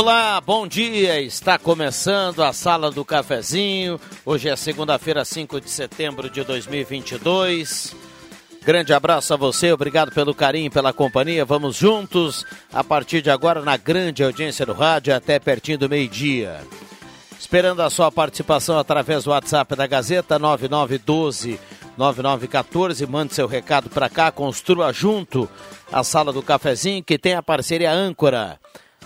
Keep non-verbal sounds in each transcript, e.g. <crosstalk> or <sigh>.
Olá, bom dia. Está começando a Sala do Cafezinho. Hoje é segunda-feira, 5 de setembro de 2022. Grande abraço a você, obrigado pelo carinho, pela companhia. Vamos juntos a partir de agora na grande audiência do rádio até pertinho do meio-dia. Esperando a sua participação através do WhatsApp da Gazeta 9912 9914. Mande seu recado para cá, construa junto a Sala do Cafezinho que tem a parceria âncora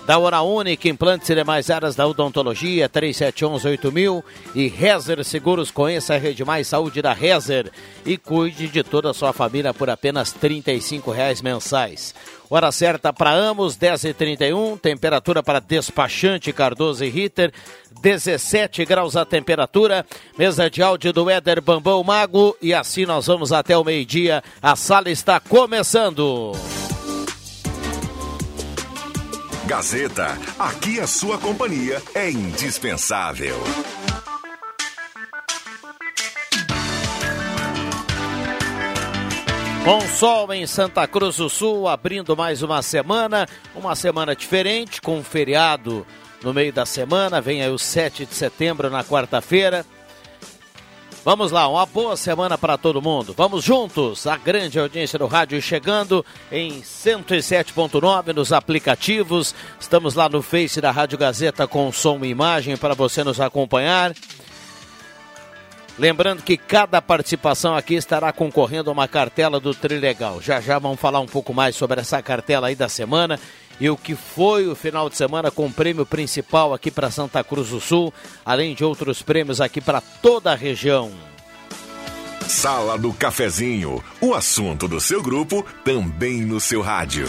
da Hora Única, implantes e demais áreas da odontologia, 3711-8000 e Rezer Seguros, conheça a Rede Mais Saúde da Rezer. E cuide de toda a sua família por apenas R$ reais mensais. Hora certa para Amos, 10h31, temperatura para despachante Cardoso e Ritter, 17 graus a temperatura, mesa de áudio do Éder Bambão Mago. E assim nós vamos até o meio-dia, a sala está começando. Gazeta, aqui a sua companhia é indispensável. Com sol em Santa Cruz do Sul, abrindo mais uma semana, uma semana diferente, com um feriado no meio da semana, vem aí o 7 de setembro na quarta-feira. Vamos lá, uma boa semana para todo mundo. Vamos juntos, a grande audiência do rádio chegando em 107.9 nos aplicativos. Estamos lá no Face da Rádio Gazeta com som e imagem para você nos acompanhar. Lembrando que cada participação aqui estará concorrendo a uma cartela do Trilegal. Já já vamos falar um pouco mais sobre essa cartela aí da semana e o que foi o final de semana com o prêmio principal aqui para Santa Cruz do Sul, além de outros prêmios aqui para toda a região. Sala do Cafezinho, o assunto do seu grupo também no seu rádio.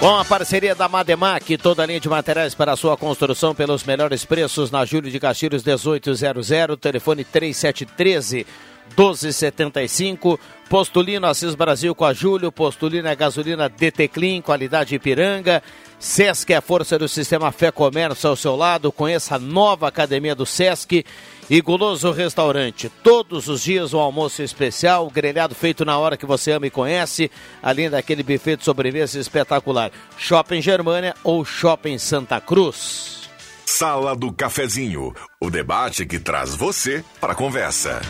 Com a parceria da Mademac, toda a linha de materiais para a sua construção pelos melhores preços na Júlio de Castilhos 1800, telefone 3713 1275. Postulino Assis Brasil com a Júlio. Postulino é gasolina DT Clean, qualidade Ipiranga. Sesc é a força do sistema Fé Comércio ao seu lado. Conheça a nova academia do Sesc. E Guloso Restaurante, todos os dias um almoço especial, grelhado feito na hora que você ama e conhece, além daquele buffet de sobremesa espetacular. Shopping Germânia ou Shopping Santa Cruz. Sala do Cafezinho, o debate que traz você para a conversa.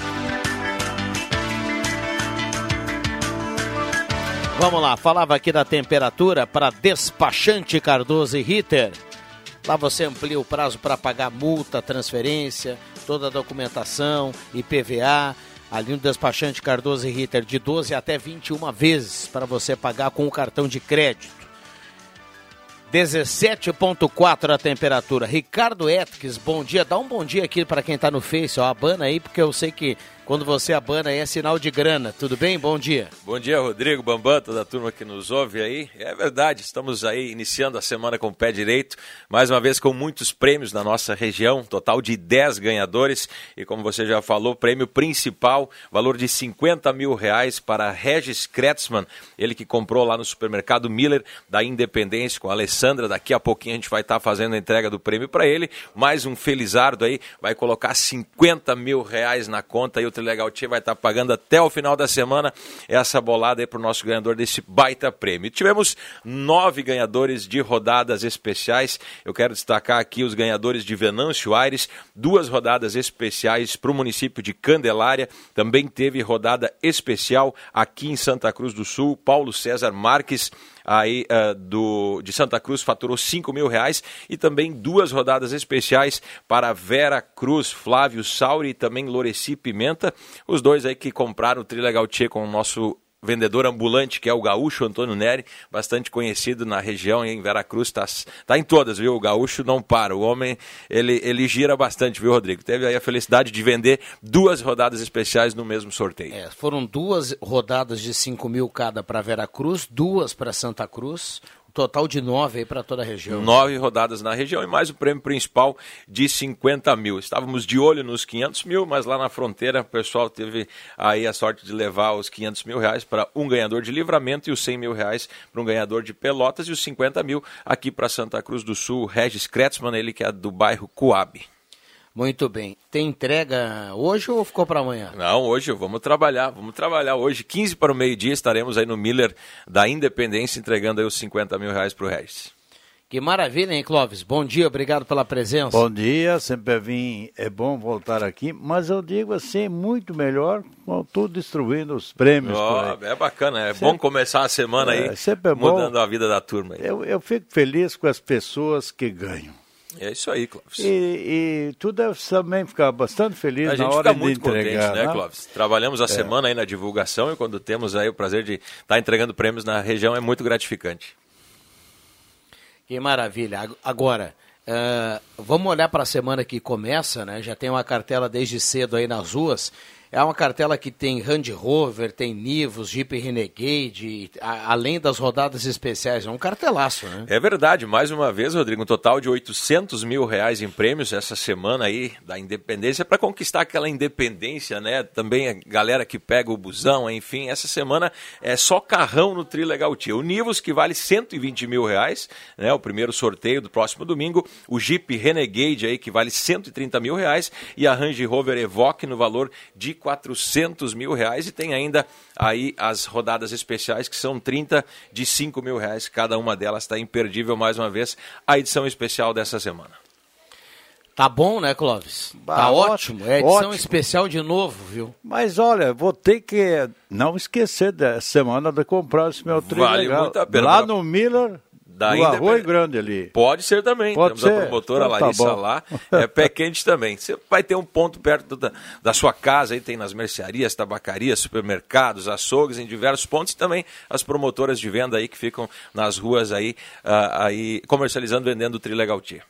Vamos lá, falava aqui da temperatura para despachante Cardoso e Ritter. Lá você amplia o prazo para pagar multa, transferência, toda a documentação, IPVA. Ali no despachante Cardoso e Ritter, de 12 até 21 vezes para você pagar com o cartão de crédito. 17.4 a temperatura. Ricardo Etques, bom dia. Dá um bom dia aqui para quem está no Face, ó, abana aí, porque eu sei que quando você abana aí é sinal de grana. Tudo bem? Bom dia. Bom dia, Rodrigo Bambam, toda a turma que nos ouve aí. É verdade, estamos aí iniciando a semana com o pé direito, mais uma vez com muitos prêmios na nossa região, total de 10 ganhadores. E como você já falou, prêmio principal, valor de 50 mil reais para Regis Kretzmann, ele que comprou lá no supermercado Miller da Independência com a Alessandra. Daqui a pouquinho a gente vai estar fazendo a entrega do prêmio para ele. Mais um felizardo aí, vai colocar 50 mil reais na conta e o Trilegal Tia vai estar pagando até o final da semana essa bolada aí para o nosso ganhador desse baita prêmio. Tivemos nove ganhadores de rodadas especiais. Eu quero destacar aqui os ganhadores de Venâncio Aires, duas rodadas especiais para o município de Candelária. Também teve rodada especial aqui em Santa Cruz do Sul. Paulo César Marques aí uh, do, de Santa Cruz faturou 5 mil reais e também duas rodadas especiais para Vera Cruz, Flávio Sauri e também Loreci Pimenta, os dois aí que compraram o Trilegal Tchê com o nosso vendedor ambulante, que é o gaúcho Antônio Neri, bastante conhecido na região em Veracruz, está tá em todas, viu? O gaúcho não para, o homem, ele, ele gira bastante, viu, Rodrigo? Teve aí a felicidade de vender duas rodadas especiais no mesmo sorteio. É, foram duas rodadas de 5 mil cada para Veracruz, duas para Santa Cruz, Total de nove aí para toda a região. Nove rodadas na região e mais o prêmio principal de 50 mil. Estávamos de olho nos 500 mil, mas lá na fronteira o pessoal teve aí a sorte de levar os 500 mil reais para um ganhador de livramento e os 100 mil reais para um ganhador de pelotas e os 50 mil aqui para Santa Cruz do Sul, Regis Kretzmann, ele que é do bairro Coab. Muito bem. Tem entrega hoje ou ficou para amanhã? Não, hoje vamos trabalhar. Vamos trabalhar hoje. 15 para o meio-dia estaremos aí no Miller da Independência entregando aí os 50 mil reais para o Regis. Que maravilha, hein, Clóvis? Bom dia, obrigado pela presença. Bom dia, sempre vim, é bom voltar aqui, mas eu digo assim, muito melhor com tudo distribuindo os prêmios. Oh, é bacana, é sempre, bom começar a semana é, aí é mudando a vida da turma. Aí. Eu, eu fico feliz com as pessoas que ganham. É isso aí, Clóvis. E, e tu deve também ficar bastante feliz a na hora de muito entregar, contente, né, Clóvis? Trabalhamos a é. semana aí na divulgação e quando temos aí o prazer de estar tá entregando prêmios na região é muito gratificante. Que maravilha. Agora, uh, vamos olhar para a semana que começa, né? Já tem uma cartela desde cedo aí nas ruas. É uma cartela que tem Range Rover, tem Nivus, Jeep Renegade, a, além das rodadas especiais. É um cartelaço, né? É verdade. Mais uma vez, Rodrigo, um total de 800 mil reais em prêmios essa semana aí da independência para conquistar aquela independência, né? Também a galera que pega o busão, enfim. Essa semana é só carrão no Trilegal Tia. O Nivus, que vale 120 mil reais, né? O primeiro sorteio do próximo domingo. O Jeep Renegade aí, que vale 130 mil reais. E a Range Rover Evoque no valor de 400 mil reais e tem ainda aí as rodadas especiais que são 30 de 5 mil reais. Cada uma delas está imperdível mais uma vez a edição especial dessa semana. Tá bom, né, Clóvis? Bah, tá ótimo. É edição ótimo. especial de novo, viu? Mas olha, vou ter que não esquecer da semana de comprar esse meu trilho vale legal. Muito a pena. Lá no Miller, da do Arroio Grande ali. Pode ser também. Pode Temos ser. a promotora então, tá Larissa tá lá. É pé quente também. Você vai ter um ponto perto da, da sua casa, aí tem nas mercearias, tabacarias, supermercados, açougues, em diversos pontos. E também as promotoras de venda aí que ficam nas ruas aí, uh, aí comercializando, vendendo o Trilegal Tia.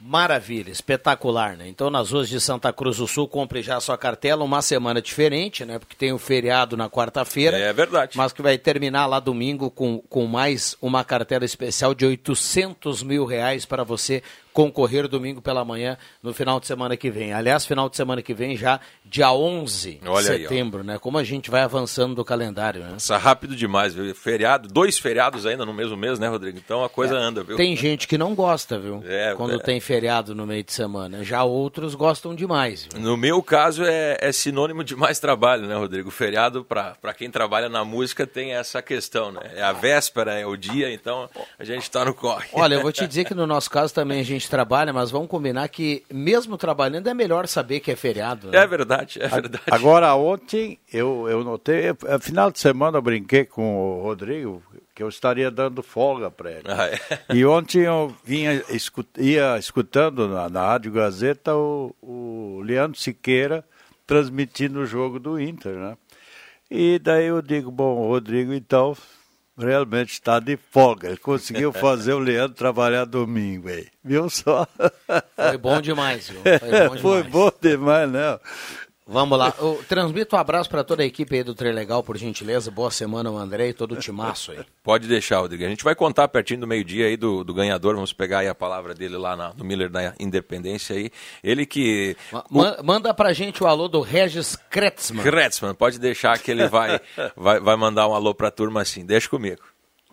Maravilha, espetacular, né? Então, nas ruas de Santa Cruz do Sul, compre já a sua cartela, uma semana diferente, né? Porque tem o feriado na quarta-feira. É verdade. Mas que vai terminar lá domingo com, com mais uma cartela especial de 800 mil reais para você concorrer domingo pela manhã no final de semana que vem. Aliás, final de semana que vem já dia 11 Olha de setembro, aí, né? Como a gente vai avançando do calendário, né? Passa rápido demais, viu? Feriado, dois feriados ainda no mesmo mês, né, Rodrigo? Então a coisa é, anda, viu? Tem gente que não gosta, viu? <laughs> É, Quando é. tem feriado no meio de semana. Já outros gostam demais. Viu? No meu caso é, é, sinônimo de mais trabalho, né, Rodrigo? Feriado, para quem trabalha na música, tem essa questão, né? É a véspera, é o dia, então a gente está no corre. Olha, eu <laughs> vou te dizer que no nosso caso também a gente trabalha, mas vamos combinar que mesmo trabalhando é melhor saber que é feriado. Né? É verdade, é verdade. Agora, ontem eu, eu notei, é, final de semana eu brinquei com o Rodrigo, que eu estaria dando folga para ele. Ah, é? E ontem eu vinha, escut, ia escutando na, na Rádio Gazeta o, o Leandro Siqueira transmitindo o jogo do Inter, né? E daí eu digo, bom, Rodrigo, então realmente está de folga. Ele conseguiu fazer o Leandro trabalhar domingo aí. Viu só? Foi bom demais, viu? Foi bom <laughs> demais, Foi bom demais não. Vamos lá. Eu transmito um abraço para toda a equipe aí do Legal, por gentileza. Boa semana, o André e todo o timaço aí. Pode deixar, Rodrigo. A gente vai contar pertinho do meio-dia aí do, do ganhador. Vamos pegar aí a palavra dele lá na, no Miller da Independência aí. Ele que. Ma o... Manda pra gente o alô do Regis Kretzmann. Kretzmann, pode deixar que ele vai, <laughs> vai, vai mandar um alô pra turma assim. Deixa comigo.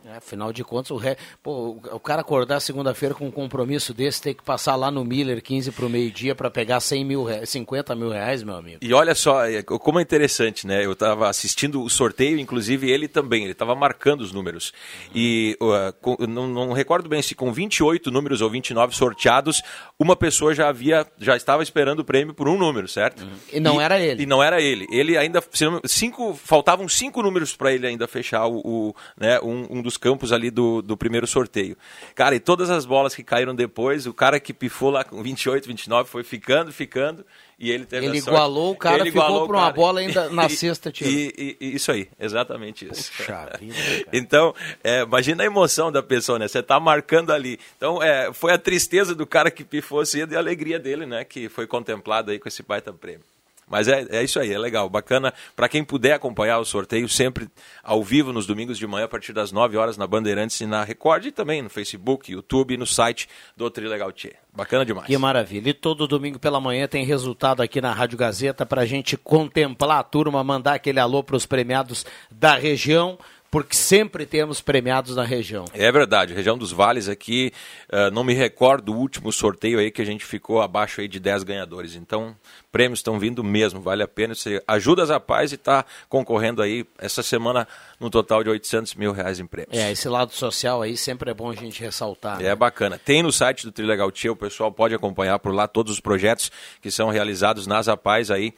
É, afinal de contas, o, re... Pô, o cara acordar segunda-feira com um compromisso desse, tem que passar lá no Miller 15 para o meio-dia para pegar 100 mil, re... 50 mil reais, meu amigo. E olha só, é, como é interessante, né? Eu estava assistindo o sorteio, inclusive ele também, ele estava marcando os números. E uh, com, não, não, recordo bem se com 28 números ou 29 sorteados, uma pessoa já havia, já estava esperando o prêmio por um número, certo? Uhum. E não e, era ele. E não era ele. Ele ainda, cinco, faltavam cinco números para ele ainda fechar o, o né, um, um dos os campos ali do, do primeiro sorteio. Cara, e todas as bolas que caíram depois, o cara que pifou lá com 28, 29 foi ficando, ficando. E ele teve Ele igualou o cara, ele ficou por uma bola ainda na <laughs> e, sexta, tio. E, e, isso aí, exatamente isso. Puxa <laughs> vida, então, é, imagina a emoção da pessoa, né? Você tá marcando ali. Então, é, foi a tristeza do cara que pifou cedo e a alegria dele, né? Que foi contemplado aí com esse baita prêmio. Mas é, é isso aí, é legal, bacana. Para quem puder acompanhar o sorteio, sempre ao vivo nos domingos de manhã, a partir das 9 horas na Bandeirantes e na Record, e também no Facebook, YouTube e no site do Trilegal Tchê. Bacana demais. Que maravilha. E todo domingo pela manhã tem resultado aqui na Rádio Gazeta para a gente contemplar a turma, mandar aquele alô para os premiados da região porque sempre temos premiados na região. É verdade, região dos vales aqui, uh, não me recordo do último sorteio aí que a gente ficou abaixo aí de 10 ganhadores. Então, prêmios estão vindo mesmo, vale a pena. Você ajuda as rapazes e está concorrendo aí essa semana no total de 800 mil reais em prêmios. É, esse lado social aí sempre é bom a gente ressaltar. É né? bacana. Tem no site do Trilegal Tia, o pessoal pode acompanhar por lá todos os projetos que são realizados nas rapazes aí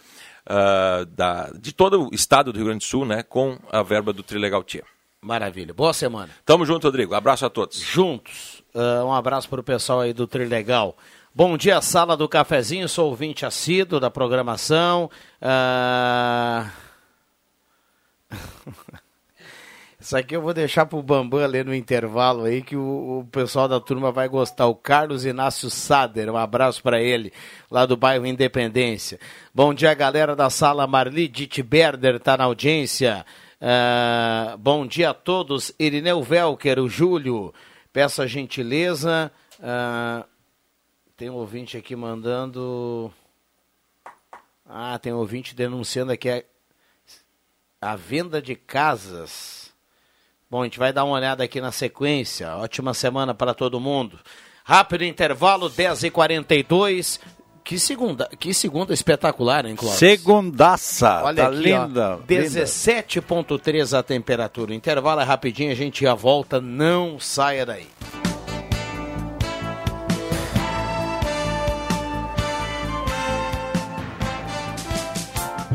uh, da, de todo o estado do Rio Grande do Sul, né, com a verba do Trilegal Tia. Maravilha. Boa semana. Tamo junto, Rodrigo. Abraço a todos. Juntos. Uh, um abraço para o pessoal aí do Trilegal. Bom dia, sala do cafezinho. Sou ouvinte assíduo da programação. Uh... <laughs> Isso aqui eu vou deixar pro Bambam ler no intervalo aí, que o, o, pessoal da turma vai gostar. O Carlos Inácio Sader, um abraço para ele, lá do bairro Independência. Bom dia, galera da sala. Marli Ditberder tá na audiência. Uh, bom dia a todos. Irineu Velker, o Júlio, peço a gentileza. Uh, tem um ouvinte aqui mandando. Ah, tem um ouvinte denunciando aqui a, a venda de casas Bom, a gente vai dar uma olhada aqui na sequência. Ótima semana para todo mundo. Rápido intervalo, 10h42. Que segunda, que segunda espetacular, hein, Cláudio? Segundaça, Olha tá aqui, linda. 17.3 a temperatura. Intervalo é rapidinho, a gente já volta, não saia daí.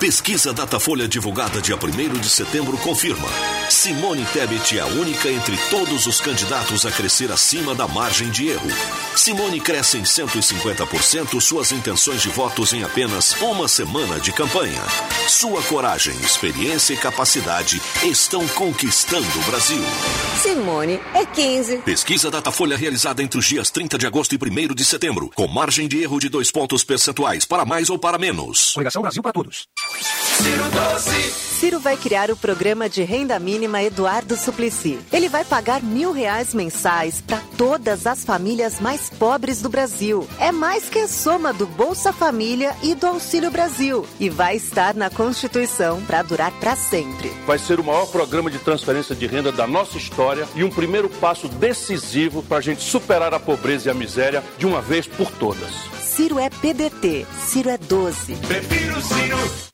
Pesquisa Datafolha divulgada dia 1 de setembro confirma. Simone Tebet é a única entre todos os candidatos a crescer acima da margem de erro. Simone cresce em 150% suas intenções de votos em apenas uma semana de campanha. Sua coragem, experiência e capacidade estão conquistando o Brasil. Simone é 15. Pesquisa Datafolha realizada entre os dias 30 de agosto e 1 de setembro, com margem de erro de dois pontos percentuais, para mais ou para menos. Coligação Brasil para todos. Ciro vai criar o programa de renda mínima Eduardo Suplicy. Ele vai pagar mil reais mensais para todas as famílias mais pobres do Brasil. É mais que a soma do Bolsa Família e do Auxílio Brasil. E vai estar na Constituição para durar para sempre. Vai ser o maior programa de transferência de renda da nossa história e um primeiro passo decisivo para a gente superar a pobreza e a miséria de uma vez por todas. Ciro é PDT. Ciro é 12. Prefiro Ciro.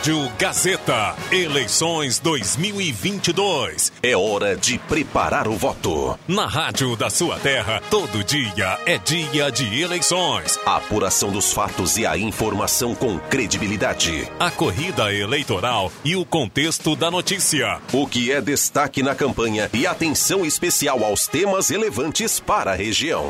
Rádio Gazeta, eleições 2022. É hora de preparar o voto. Na rádio da sua terra, todo dia é dia de eleições. A apuração dos fatos e a informação com credibilidade. A corrida eleitoral e o contexto da notícia. O que é destaque na campanha e atenção especial aos temas relevantes para a região.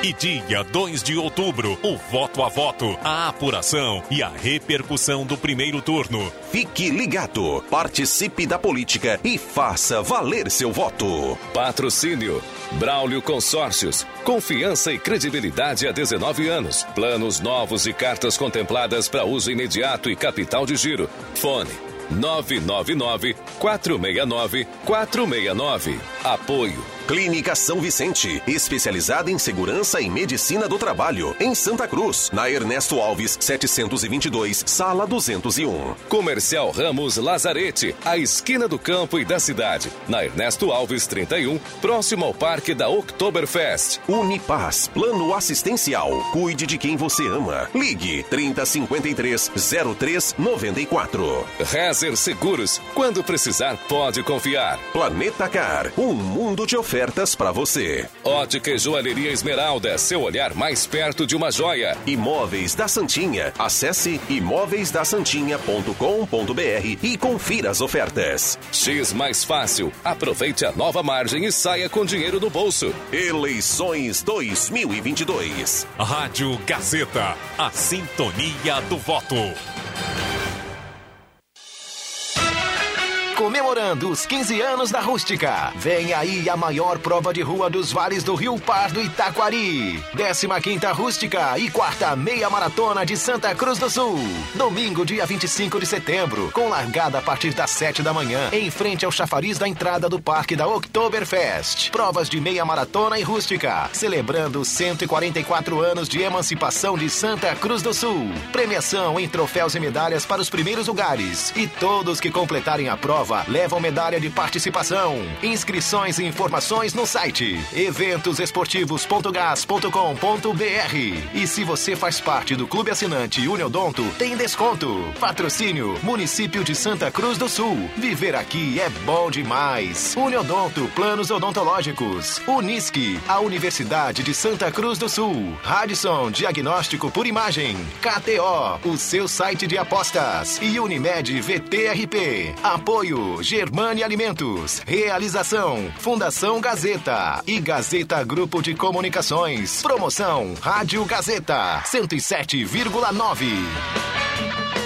E dia 2 de outubro, o voto a voto, a apuração e a repercussão do primeiro turno. Fique ligado, participe da política e faça valer seu voto. Patrocínio Braulio Consórcios. Confiança e credibilidade há 19 anos. Planos novos e cartas contempladas para uso imediato e capital de giro. Fone 999 469 469. Apoio Clínica São Vicente, especializada em segurança e medicina do trabalho, em Santa Cruz, na Ernesto Alves 722, sala 201. Comercial Ramos Lazarete, a esquina do campo e da cidade, na Ernesto Alves 31, próximo ao Parque da Oktoberfest. Unipaz, plano assistencial. Cuide de quem você ama. Ligue 3053 0394. Rezer Seguros, quando precisar, pode confiar. Planeta Car, um mundo de ofertas ofertas para você. Ótica e Joalheria Esmeralda, seu olhar mais perto de uma joia. Imóveis da Santinha. Acesse imóveisdasantinha.com.br e confira as ofertas. X mais fácil. Aproveite a nova margem e saia com dinheiro no bolso. Eleições 2022. Rádio Gazeta, a sintonia do voto. Comemorando os 15 anos da Rústica. Vem aí a maior prova de rua dos vales do Rio Pardo Itaquari. 15 Rústica e quarta meia maratona de Santa Cruz do Sul. Domingo, dia 25 de setembro, com largada a partir das 7 da manhã, em frente ao chafariz da entrada do Parque da Oktoberfest. Provas de meia maratona e rústica, celebrando 144 anos de emancipação de Santa Cruz do Sul. Premiação em troféus e medalhas para os primeiros lugares. E todos que completarem a prova prova levam medalha de participação. Inscrições e informações no site eventosesportivos.gas.com.br. E se você faz parte do clube assinante Uniodonto, tem desconto. Patrocínio Município de Santa Cruz do Sul. Viver aqui é bom demais. Uniodonto Planos Odontológicos. Unisque, a Universidade de Santa Cruz do Sul. Radisson Diagnóstico por Imagem. KTO, o seu site de apostas. E Unimed VTRP. Apoio Germane Alimentos. Realização Fundação Gazeta e Gazeta Grupo de Comunicações. Promoção Rádio Gazeta 107,9.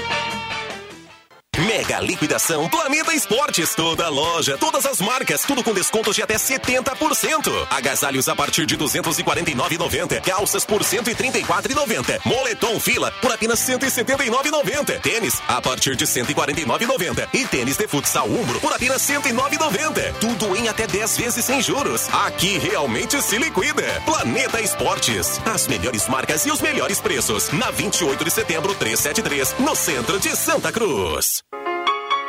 Mega liquidação Planeta Esportes. Toda loja, todas as marcas, tudo com descontos de até 70%. Agasalhos a partir de 249,90. Calças por 134,90. Moletom fila por apenas 179,90. Tênis a partir de 149,90. E tênis de futsal Umbro por apenas 109,90. Tudo em até 10 vezes sem juros. Aqui realmente se liquida. Planeta Esportes. As melhores marcas e os melhores preços. Na 28 de setembro 373, no centro de Santa Cruz.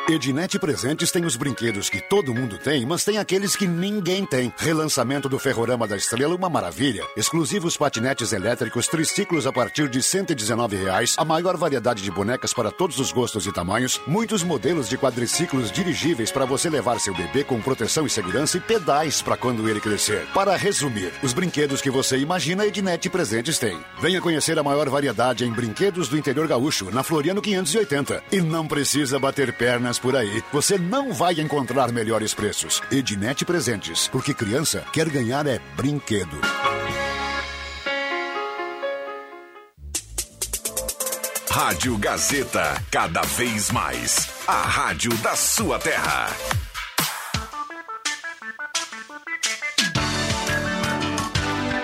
Ednet Presentes tem os brinquedos que todo mundo tem, mas tem aqueles que ninguém tem. Relançamento do Ferrorama da Estrela, uma maravilha. Exclusivos patinetes elétricos, triciclos a partir de 119 reais, a maior variedade de bonecas para todos os gostos e tamanhos, muitos modelos de quadriciclos dirigíveis para você levar seu bebê com proteção e segurança e pedais para quando ele crescer. Para resumir, os brinquedos que você imagina, Ednet Presentes tem. Venha conhecer a maior variedade em brinquedos do interior gaúcho, na Floriano 580. E não precisa bater pernas por aí, você não vai encontrar melhores preços. Ednet Presentes, porque criança quer ganhar é brinquedo. Rádio Gazeta, cada vez mais. A rádio da sua terra.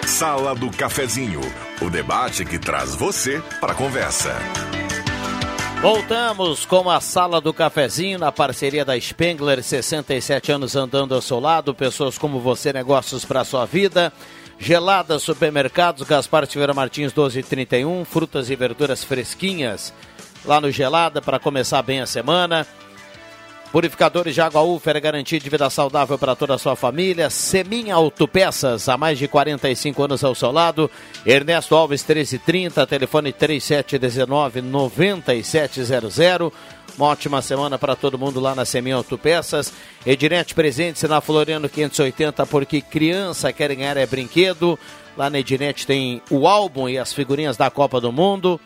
Sala do Cafezinho, o debate que traz você para a conversa. Voltamos com a Sala do Cafezinho na parceria da Spengler, 67 anos andando ao seu lado, pessoas como você, negócios para sua vida. Gelada Supermercados, Gaspar Silveira Martins 1231, frutas e verduras fresquinhas lá no Gelada para começar bem a semana. Purificadores de água Ufer é garantia de vida saudável para toda a sua família. Semin Autopeças, há mais de 45 anos ao seu lado. Ernesto Alves 1330, telefone 3719-9700. Uma ótima semana para todo mundo lá na Semin Autopeças. Ednet presente na Floriano 580, porque criança quer ganhar é brinquedo. Lá na Ednet tem o álbum e as figurinhas da Copa do Mundo.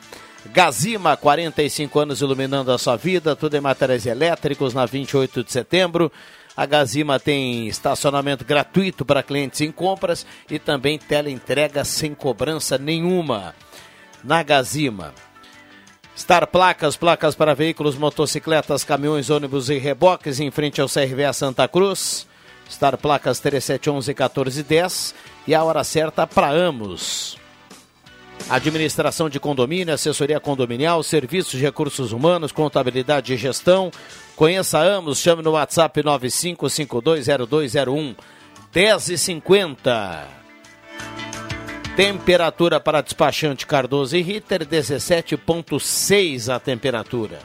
Gazima, 45 anos iluminando a sua vida, tudo em materiais elétricos na 28 de setembro. A Gazima tem estacionamento gratuito para clientes em compras e também teleentrega sem cobrança nenhuma. Na Gazima. Star Placas, placas para veículos, motocicletas, caminhões, ônibus e reboques em frente ao CRVA Santa Cruz. Star Placas 3711 1410 e a hora certa para Amos. Administração de condomínio, assessoria condominial, serviços de recursos humanos, contabilidade e gestão. Conheça Amos, chame no WhatsApp 95520201 1050. Temperatura para despachante Cardoso e Ritter 17.6 a temperatura.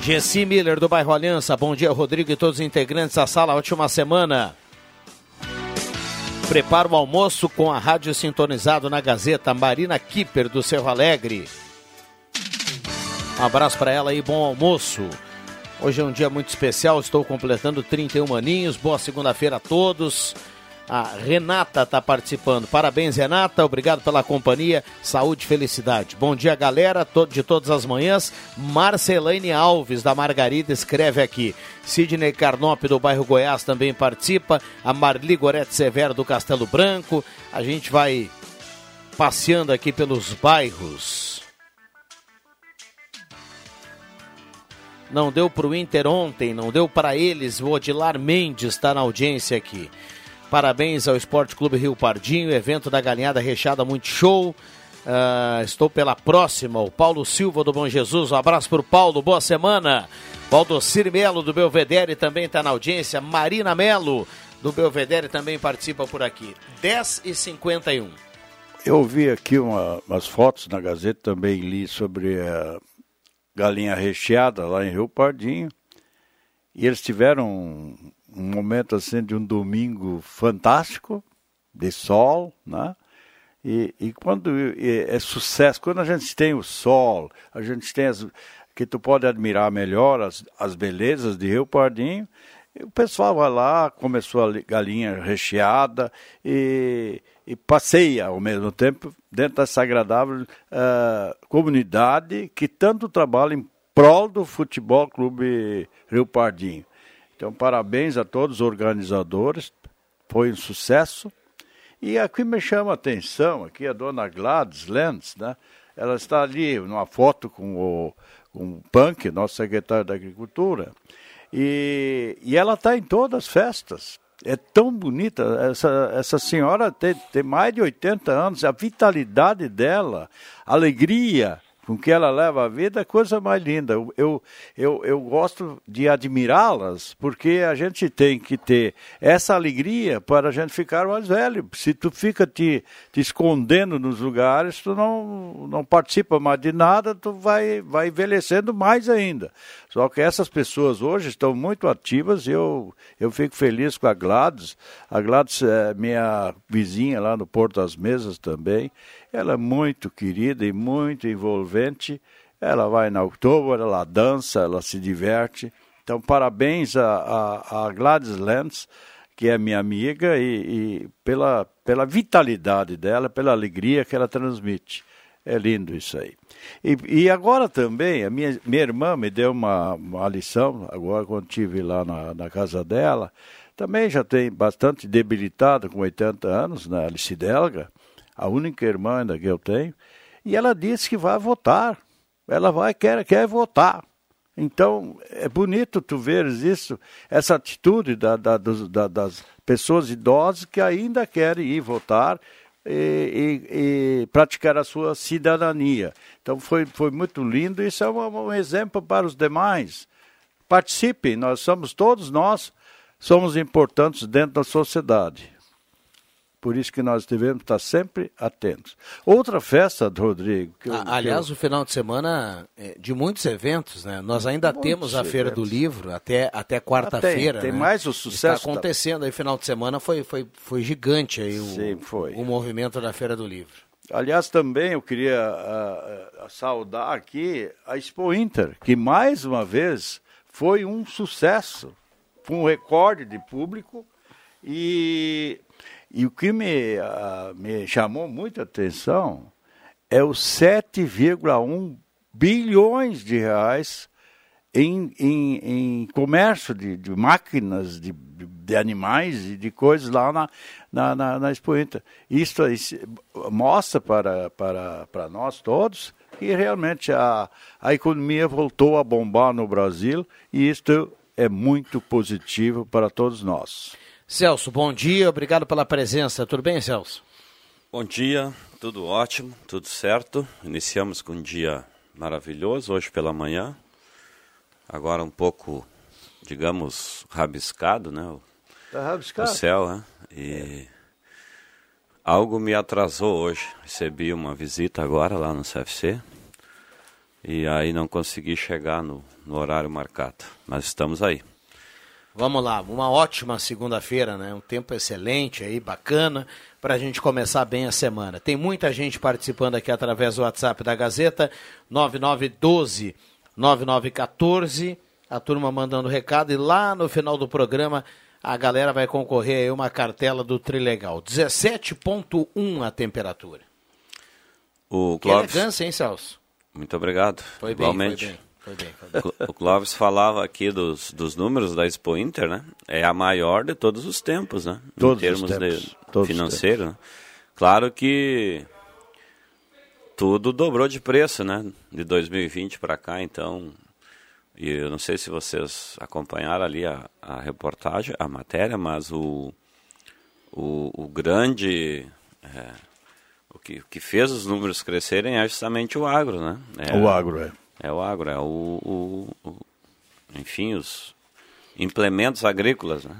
Gessi Miller do bairro Aliança, bom dia Rodrigo e todos os integrantes da sala, ótima semana. Prepara o almoço com a rádio sintonizado na Gazeta Marina Kipper do Cerro Alegre. Um abraço para ela e bom almoço. Hoje é um dia muito especial, estou completando 31 aninhos. Boa segunda-feira a todos. A Renata está participando. Parabéns, Renata. Obrigado pela companhia. Saúde e felicidade. Bom dia, galera. De todas as manhãs. Marcelane Alves, da Margarida, escreve aqui. Sidney Carnop, do bairro Goiás, também participa. A Marli Gorete Severo, do Castelo Branco. A gente vai passeando aqui pelos bairros. Não deu para o Inter ontem, não deu para eles. O Odilar Mendes está na audiência aqui. Parabéns ao Esporte Clube Rio Pardinho, evento da galinhada recheada, muito show. Uh, estou pela próxima, o Paulo Silva do Bom Jesus. Um abraço para o Paulo, boa semana. Valdocir Melo do Belvedere também está na audiência. Marina Melo do Belvedere também participa por aqui. 10 e 51 Eu vi aqui uma, umas fotos na Gazeta, também li sobre a galinha recheada lá em Rio Pardinho. E eles tiveram um momento assim de um domingo fantástico, de sol, né? E, e quando é sucesso, quando a gente tem o sol, a gente tem as, que tu pode admirar melhor as, as belezas de Rio Pardinho, o pessoal vai lá, começou a galinha recheada e, e passeia ao mesmo tempo dentro dessa agradável uh, comunidade que tanto trabalha em prol do Futebol Clube Rio Pardinho. Então, parabéns a todos os organizadores, foi um sucesso. E aqui me chama a atenção, aqui a dona Gladys Lenz, né? Ela está ali numa foto com o, com o Punk, nosso secretário da Agricultura, e, e ela está em todas as festas. É tão bonita, essa, essa senhora tem, tem mais de 80 anos, a vitalidade dela, a alegria, com que ela leva a vida, é coisa mais linda. Eu, eu, eu, gosto de admirá-las, porque a gente tem que ter essa alegria para a gente ficar mais velho. Se tu fica te, te escondendo nos lugares, tu não, não participa mais de nada, tu vai, vai envelhecendo mais ainda. Só que essas pessoas hoje estão muito ativas e eu, eu fico feliz com a Gladys. A Gladys é minha vizinha lá no Porto das Mesas também. Ela é muito querida e muito envolvente. Ela vai na outubro, ela dança, ela se diverte. Então, parabéns a, a, a Gladys Lenz, que é minha amiga, e, e, pela, pela vitalidade dela, pela alegria que ela transmite. É lindo isso aí. E, e agora também, a minha, minha irmã me deu uma, uma lição, agora quando estive lá na, na casa dela, também já tem bastante debilitada, com 80 anos, né, Alice Delga, a única irmã ainda que eu tenho, e ela disse que vai votar. Ela vai, quer, quer votar. Então, é bonito tu veres isso, essa atitude da, da, da, das pessoas idosas que ainda querem ir votar e, e, e, praticar a sua cidadania. Então, foi, foi muito lindo. Isso é um, um exemplo para os demais. Participem, nós somos, todos nós, somos importantes dentro da sociedade. Por isso que nós devemos estar sempre atentos. Outra festa, Rodrigo. Eu, Aliás, eu... o final de semana é de muitos eventos, né? Nós ainda muitos temos a Feira do Livro até, até quarta-feira. Ah, tem, tem né? mais o sucesso. Está acontecendo aí, final de semana foi, foi, foi gigante aí o, Sim, foi. o movimento da Feira do Livro. Aliás, também eu queria uh, saudar aqui a Expo Inter, que mais uma vez foi um sucesso, foi um recorde de público e e o que me, uh, me chamou muita atenção é os 7,1 bilhões de reais em, em, em comércio de, de máquinas, de, de, animais e de coisas lá na, na, na, na isso mostra para, para, para nós todos que realmente a, a economia voltou a bombar no Brasil e isto é muito positivo para todos nós. Celso, bom dia, obrigado pela presença. Tudo bem, Celso? Bom dia, tudo ótimo, tudo certo. Iniciamos com um dia maravilhoso hoje pela manhã. Agora um pouco, digamos, rabiscado, né? O, tá rabiscado. o céu, né? E é. algo me atrasou hoje. Recebi uma visita agora lá no CFC. E aí não consegui chegar no, no horário marcado. Mas estamos aí. Vamos lá, uma ótima segunda-feira, né? Um tempo excelente aí, bacana, para a gente começar bem a semana. Tem muita gente participando aqui através do WhatsApp da Gazeta, 9912 9914, a turma mandando recado e lá no final do programa a galera vai concorrer aí uma cartela do Trilegal. 17.1 a temperatura. O Clóvis... Que elegância, hein, Celso? Muito obrigado. Foi bem, Igualmente. Foi bem. Foi bem, foi bem. O Clóvis falava aqui dos, dos números da Expo Inter, né? É a maior de todos os tempos, né? Todos em termos os tempos. de todos financeiro. Né? Claro que tudo dobrou de preço, né? De 2020 para cá, então. E eu não sei se vocês acompanharam ali a, a reportagem, a matéria, mas o, o, o grande. É, o, que, o que fez os números crescerem é justamente o agro, né? É, o agro, é. É o agro, é o, o, o enfim, os implementos agrícolas, né?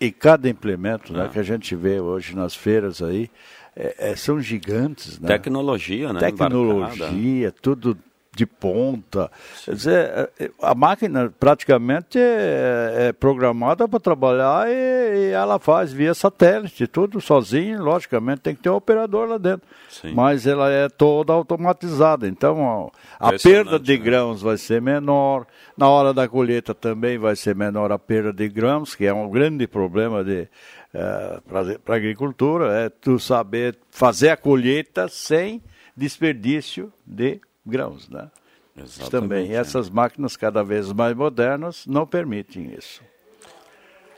E cada implemento né, ah. que a gente vê hoje nas feiras aí é, é, são gigantes, né? Tecnologia, né? Tecnologia, Embarcada. tudo de ponta. Quer dizer, é, a máquina praticamente é, é programada para trabalhar e, e, ela faz via satélite, tudo sozinho. Logicamente tem que ter um operador lá dentro. Sim. Mas ela é toda automatizada. Então a, a perda de né? grãos vai ser menor. Na hora da colheita também vai ser menor a perda de grãos, que é um grande problema de é, para a agricultura, é tu saber fazer a colheita sem desperdício de grãos, né? Exatamente, Também é. essas máquinas cada vez mais modernas não permitem isso.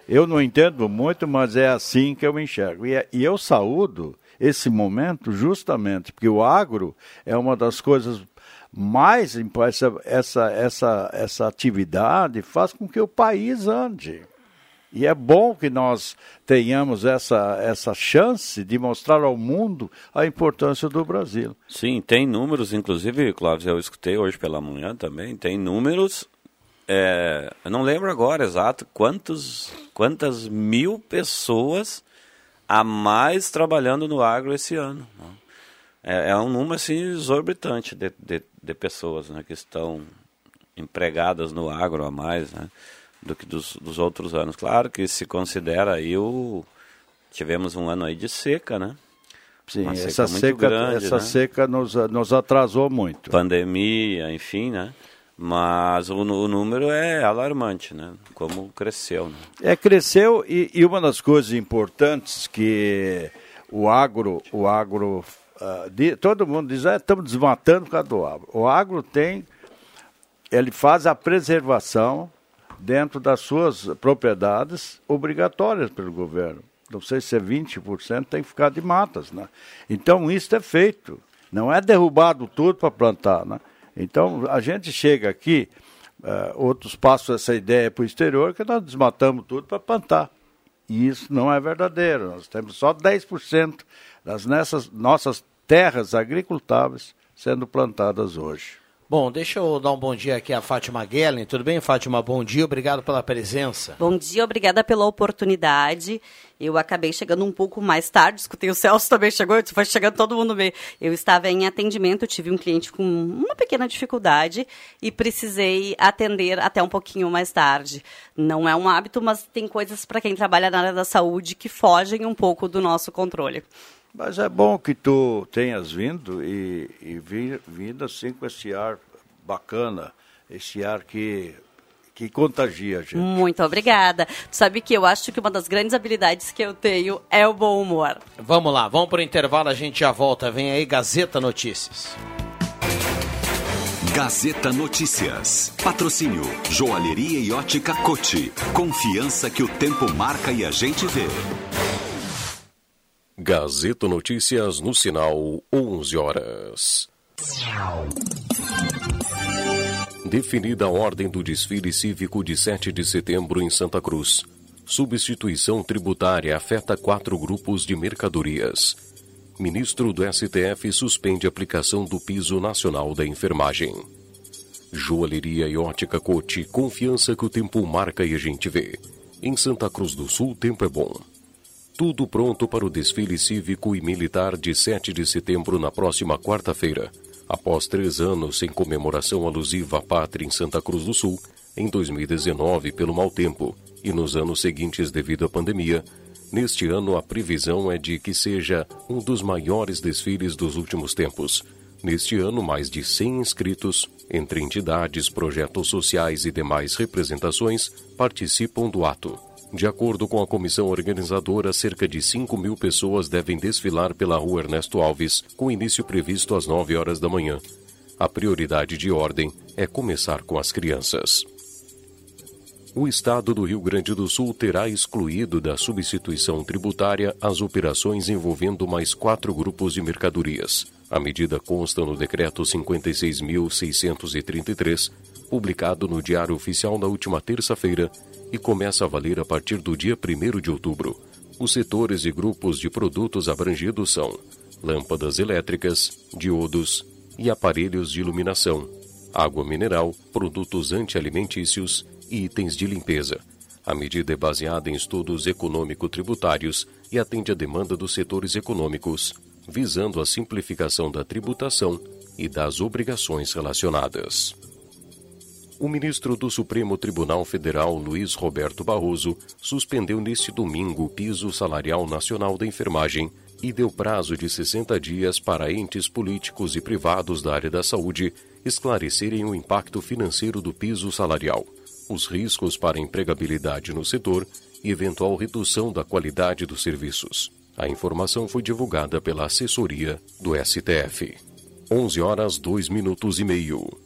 Eu não entendo muito, mas é assim que eu enxergo. E, é, e eu saúdo esse momento justamente porque o agro é uma das coisas mais essa, essa, essa, essa atividade faz com que o país ande. E é bom que nós tenhamos essa, essa chance de mostrar ao mundo a importância do Brasil. Sim, tem números, inclusive, Cláudio, eu escutei hoje pela manhã também, tem números, é, eu não lembro agora exato quantos, quantas mil pessoas a mais trabalhando no agro esse ano. Né? É, é, um número assim, exorbitante de, de, de pessoas né, que estão empregadas no agro a mais, né? Do que dos, dos outros anos. Claro que se considera aí o. Tivemos um ano aí de seca, né? Sim, essa seca, grande, essa né? seca nos, nos atrasou muito. Pandemia, enfim, né? Mas o, o, número é alarmante, né? Como cresceu. Né? É, cresceu e, e, uma das coisas importantes que o agro, o agro, uh, de, todo mundo diz, ah, estamos desmatando por causa do agro. O agro tem, ele faz a preservação dentro das suas propriedades obrigatórias pelo governo. Não sei se é 20%, tem que ficar de matas. Né? Então, isso é feito. Não é derrubado tudo para plantar. Né? Então, a gente chega aqui, uh, outros passam essa ideia para o exterior, que nós desmatamos tudo para plantar. E isso não é verdadeiro. Nós temos só 10% das nessas, nossas terras agricultáveis sendo plantadas hoje. Bom, deixa eu dar um bom dia aqui a Fátima Guellen. Tudo bem, Fátima? Bom dia, obrigado pela presença. Bom dia, obrigada pela oportunidade. Eu acabei chegando um pouco mais tarde, escutei o Celso também chegou, foi chegando todo mundo meio. Eu estava em atendimento, tive um cliente com uma pequena dificuldade e precisei atender até um pouquinho mais tarde. Não é um hábito, mas tem coisas para quem trabalha na área da saúde que fogem um pouco do nosso controle. Mas é bom que tu tenhas vindo e, e vindo assim com esse ar bacana, esse ar que que contagia, gente. Muito obrigada. Tu sabe que eu acho que uma das grandes habilidades que eu tenho é o bom humor. Vamos lá, vamos para o intervalo, a gente já volta. Vem aí Gazeta Notícias. Gazeta Notícias. Patrocínio Joalheria e Ótica Cote. Confiança que o tempo marca e a gente vê. Gazeta Notícias no sinal 11 horas. Definida a ordem do desfile cívico de 7 de setembro em Santa Cruz. Substituição tributária afeta quatro grupos de mercadorias. Ministro do STF suspende aplicação do piso nacional da enfermagem. Joalheria e ótica Cote, confiança que o tempo marca e a gente vê. Em Santa Cruz do Sul, tempo é bom. Tudo pronto para o desfile cívico e militar de 7 de setembro na próxima quarta-feira. Após três anos sem comemoração alusiva à pátria em Santa Cruz do Sul, em 2019 pelo mau tempo e nos anos seguintes devido à pandemia, Neste ano, a previsão é de que seja um dos maiores desfiles dos últimos tempos. Neste ano, mais de 100 inscritos, entre entidades, projetos sociais e demais representações, participam do ato. De acordo com a comissão organizadora, cerca de 5 mil pessoas devem desfilar pela rua Ernesto Alves, com início previsto às 9 horas da manhã. A prioridade de ordem é começar com as crianças o Estado do Rio Grande do Sul terá excluído da substituição tributária as operações envolvendo mais quatro grupos de mercadorias. A medida consta no Decreto 56.633, publicado no Diário Oficial na última terça-feira e começa a valer a partir do dia 1 de outubro. Os setores e grupos de produtos abrangidos são lâmpadas elétricas, diodos e aparelhos de iluminação, água mineral, produtos antialimentícios e itens de limpeza. A medida é baseada em estudos econômico-tributários e atende à demanda dos setores econômicos, visando a simplificação da tributação e das obrigações relacionadas. O ministro do Supremo Tribunal Federal, Luiz Roberto Barroso, suspendeu neste domingo o piso salarial nacional da enfermagem e deu prazo de 60 dias para entes políticos e privados da área da saúde esclarecerem o impacto financeiro do piso salarial os riscos para a empregabilidade no setor e eventual redução da qualidade dos serviços. A informação foi divulgada pela assessoria do STF. 11 horas 2 minutos e meio.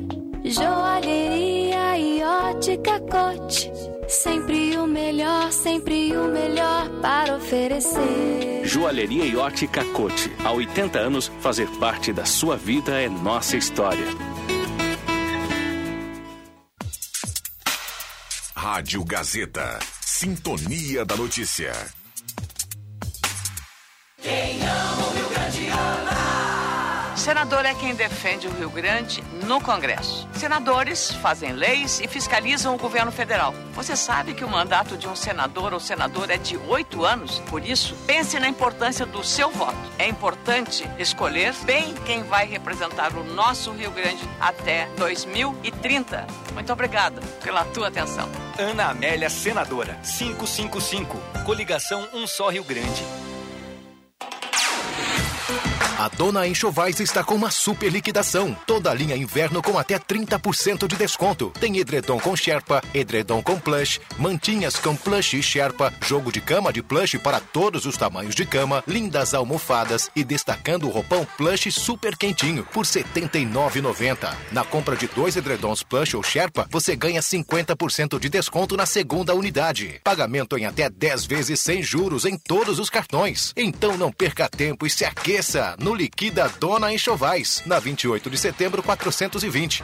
Joalheria e ótica cote. Sempre o melhor, sempre o melhor para oferecer. Joalheria e ótica cote. Há 80 anos, fazer parte da sua vida é nossa história. Rádio Gazeta. Sintonia da Notícia. Quem ama o Rio Grande ama. Senador é quem defende o Rio Grande no Congresso. Senadores fazem leis e fiscalizam o governo federal. Você sabe que o mandato de um senador ou senadora é de oito anos? Por isso, pense na importância do seu voto. É importante escolher bem quem vai representar o nosso Rio Grande até 2030. Muito obrigada pela tua atenção. Ana Amélia, senadora, 555, coligação Um Só Rio Grande. A Dona Enxovais está com uma super liquidação. Toda linha inverno com até 30% de desconto. Tem edredom com Sherpa, edredom com plush, mantinhas com plush e Sherpa, jogo de cama de plush para todos os tamanhos de cama, lindas almofadas e destacando o roupão plush super quentinho por R$ 79,90. Na compra de dois edredons plush ou Sherpa, você ganha 50% de desconto na segunda unidade. Pagamento em até 10 vezes sem juros em todos os cartões. Então não perca tempo e se aqueça no Liquida Dona Enxovais, na 28 de setembro 420.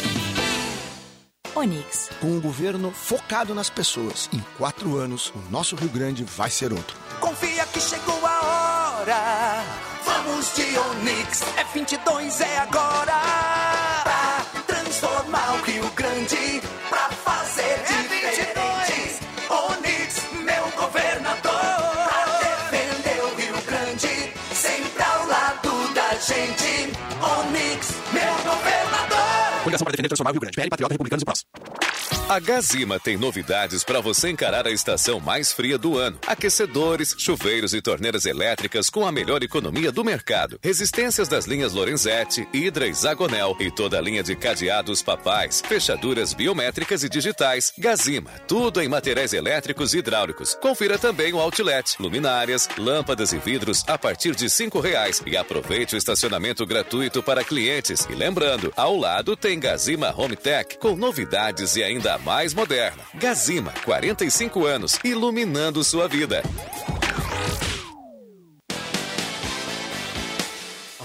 Onix. Com um governo focado nas pessoas, em quatro anos, o nosso Rio Grande vai ser outro. Confia que chegou a hora. Vamos de Onix. É 22, é agora. Pra transformar o Rio Grande, pra fazer é diferente. 22. Coligação para defender transformar o Rio Grande. PL, Patriota, Republicanos e Prós. A Gazima tem novidades para você encarar a estação mais fria do ano. Aquecedores, chuveiros e torneiras elétricas com a melhor economia do mercado. Resistências das linhas Lorenzetti, Hidra e Zagonel e toda a linha de cadeados papais, fechaduras biométricas e digitais. Gazima, tudo em materiais elétricos e hidráulicos. Confira também o outlet, luminárias, lâmpadas e vidros a partir de cinco reais e aproveite o estacionamento gratuito para clientes. E lembrando, ao lado tem Gazima Home Tech com novidades e ainda mais moderna. Gazima, 45 anos, iluminando sua vida.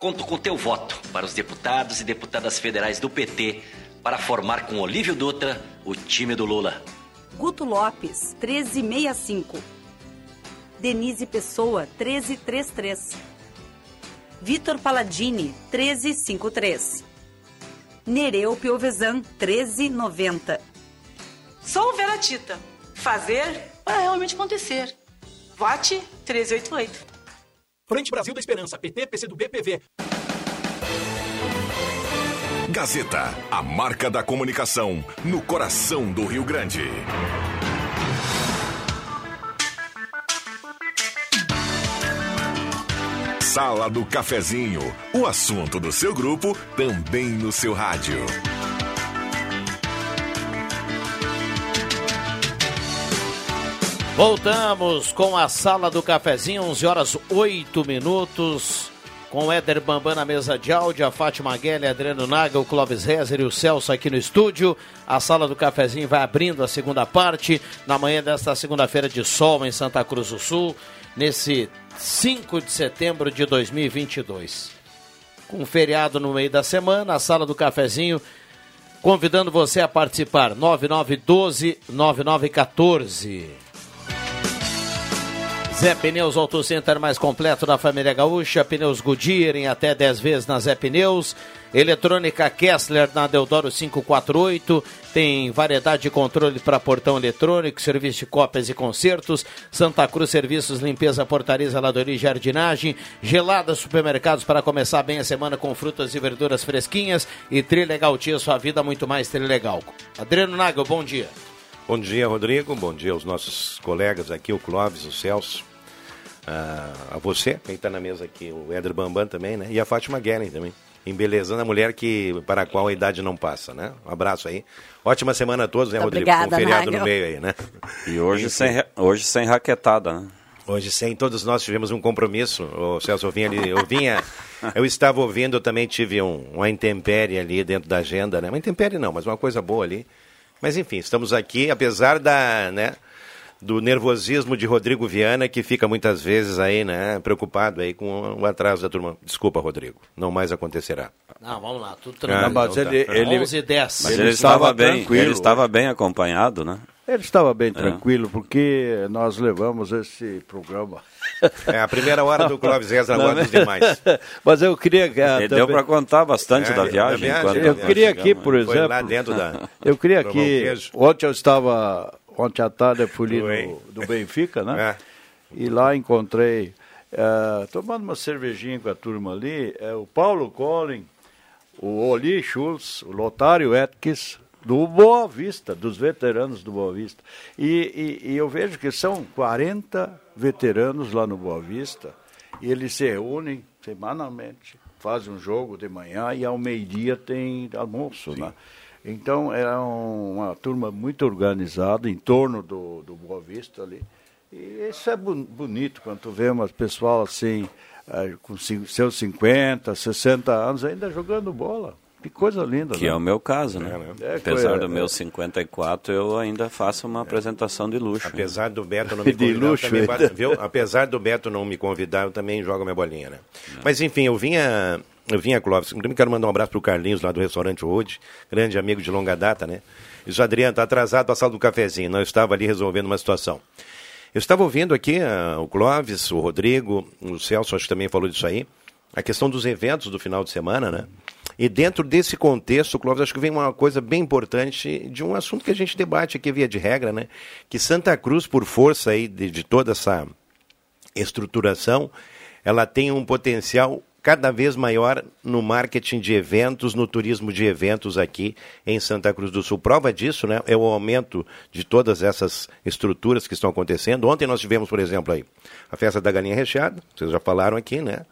Conto com teu voto para os deputados e deputadas federais do PT para formar com Olívio Dutra o time do Lula. Guto Lopes, 1365. Denise Pessoa, 1333. Vitor Paladini, 1353. Nereu Piovesan, 1390. Sou Vera Tita. Fazer para realmente acontecer. Vote 1388. Frente Brasil da Esperança, PT, PCdoB, PV. Gazeta, a marca da comunicação no coração do Rio Grande. Sala do Cafezinho, o assunto do seu grupo também no seu rádio. Voltamos com a sala do cafezinho, 11 horas 8 minutos. Com Éder Bambam na mesa de áudio, a Fátima Guelli, Adriano Naga, o Clóvis Rezer e o Celso aqui no estúdio. A sala do cafezinho vai abrindo a segunda parte, na manhã desta segunda-feira de sol em Santa Cruz do Sul, nesse 5 de setembro de 2022. Com feriado no meio da semana, a sala do cafezinho convidando você a participar. 9912 9914. Zé Pneus Auto Center mais completo da família gaúcha, pneus Goodyear em até 10 vezes na Zé Pneus, eletrônica Kessler na Deodoro 548, tem variedade de controle para portão eletrônico, serviço de cópias e concertos, Santa Cruz Serviços, limpeza, portaria, zeladoria e jardinagem, gelada supermercados para começar bem a semana com frutas e verduras fresquinhas. E Trilegal Tia, sua vida muito mais Trilegal. Adriano Nagel, bom dia. Bom dia, Rodrigo. Bom dia aos nossos colegas aqui, o Clóvis, o Celso. Uh, a você, quem está na mesa aqui, o Éder Bambam também, né? E a Fátima Guellen também. embelezando a mulher que, para a qual a idade não passa, né? Um abraço aí. Ótima semana a todos, né, Muito Rodrigo? obrigada, Com feriado Nagel. no meio aí, né? E hoje sem, hoje sem raquetada, né? Hoje sem, todos nós tivemos um compromisso. O Celso, eu vinha ali, eu vinha, <laughs> eu estava ouvindo, eu também tive um, uma intempérie ali dentro da agenda, né? Uma intempérie não, mas uma coisa boa ali. Mas enfim, estamos aqui, apesar da, né, do nervosismo de Rodrigo Viana, que fica muitas vezes aí, né, preocupado aí com o atraso da turma. Desculpa, Rodrigo, não mais acontecerá. Não, vamos lá, tudo Ah, tranquilo. mas ele- tá. ele- 11 e 10. Mas Ele ele, estava, estava bem, tranquilo. ele estava bem acompanhado, né? Ele estava bem É. tranquilo, porque nós levamos esse programa. <laughs> É a primeira hora do Clóvis Ezra agora dos demais. <laughs> Mas eu queria. que, ah, E deu para contar bastante É, da viagem. viagem, enquanto Eu queria aqui, por né? exemplo. lá dentro da- <laughs> Eu queria queijo. Ontem eu estava. Ontem à tarde eu fui no, do Benfica, né? É. E lá encontrei, eh, tomando uma cervejinha com a turma ali, eh, o Paulo Collin, o Oli Schultz, o Lotário Etkes, do Boa Vista, dos veteranos do Boa Vista. E, e- e eu vejo que são 40 veteranos lá no Boa Vista, e eles se reúnem semanalmente, fazem um jogo de manhã e ao meio-dia tem almoço, né? Então é um- uma turma muito organizada em torno do, do Boa Vista ali. E isso é bonito quando tu vê umas pessoal assim, eh, com seus 50, 60 anos ainda jogando bola. Que coisa linda. Que né? é o meu caso, né? É, Apesar é, do é. meu 54, eu ainda faço uma apresentação de luxo. Apesar do Beto não <laughs> me De convidar, eu luxo, também, viu? Apesar do Beto não me convidar, eu também jogo minha bolinha, né? Mas enfim, eu vinha, eu vinha, Clóvis, também quero mandar um abraço pro Carlinhos lá do restaurante Road, grande amigo de longa data, né? Isso, Adriano, tá atrasado para a sala do cafezinho, não estava ali resolvendo uma situação. Eu estava ouvindo aqui ah, o Clóvis, o Rodrigo, o Celso, acho que também falou disso aí, a questão dos eventos do final de semana, né? E dentro desse contexto, Clóvis, acho que vem uma coisa bem importante de um assunto que a gente debate aqui via de regra, né? Que Santa Cruz, por força aí de, de toda essa estruturação, ela tem um potencial cada vez maior no marketing de eventos, no turismo de eventos aqui em Santa Cruz do Sul. Prova disso, né, é o aumento de todas essas estruturas que estão acontecendo. Ontem nós tivemos, por exemplo, aí a festa da galinha recheada, vocês já falaram aqui, né?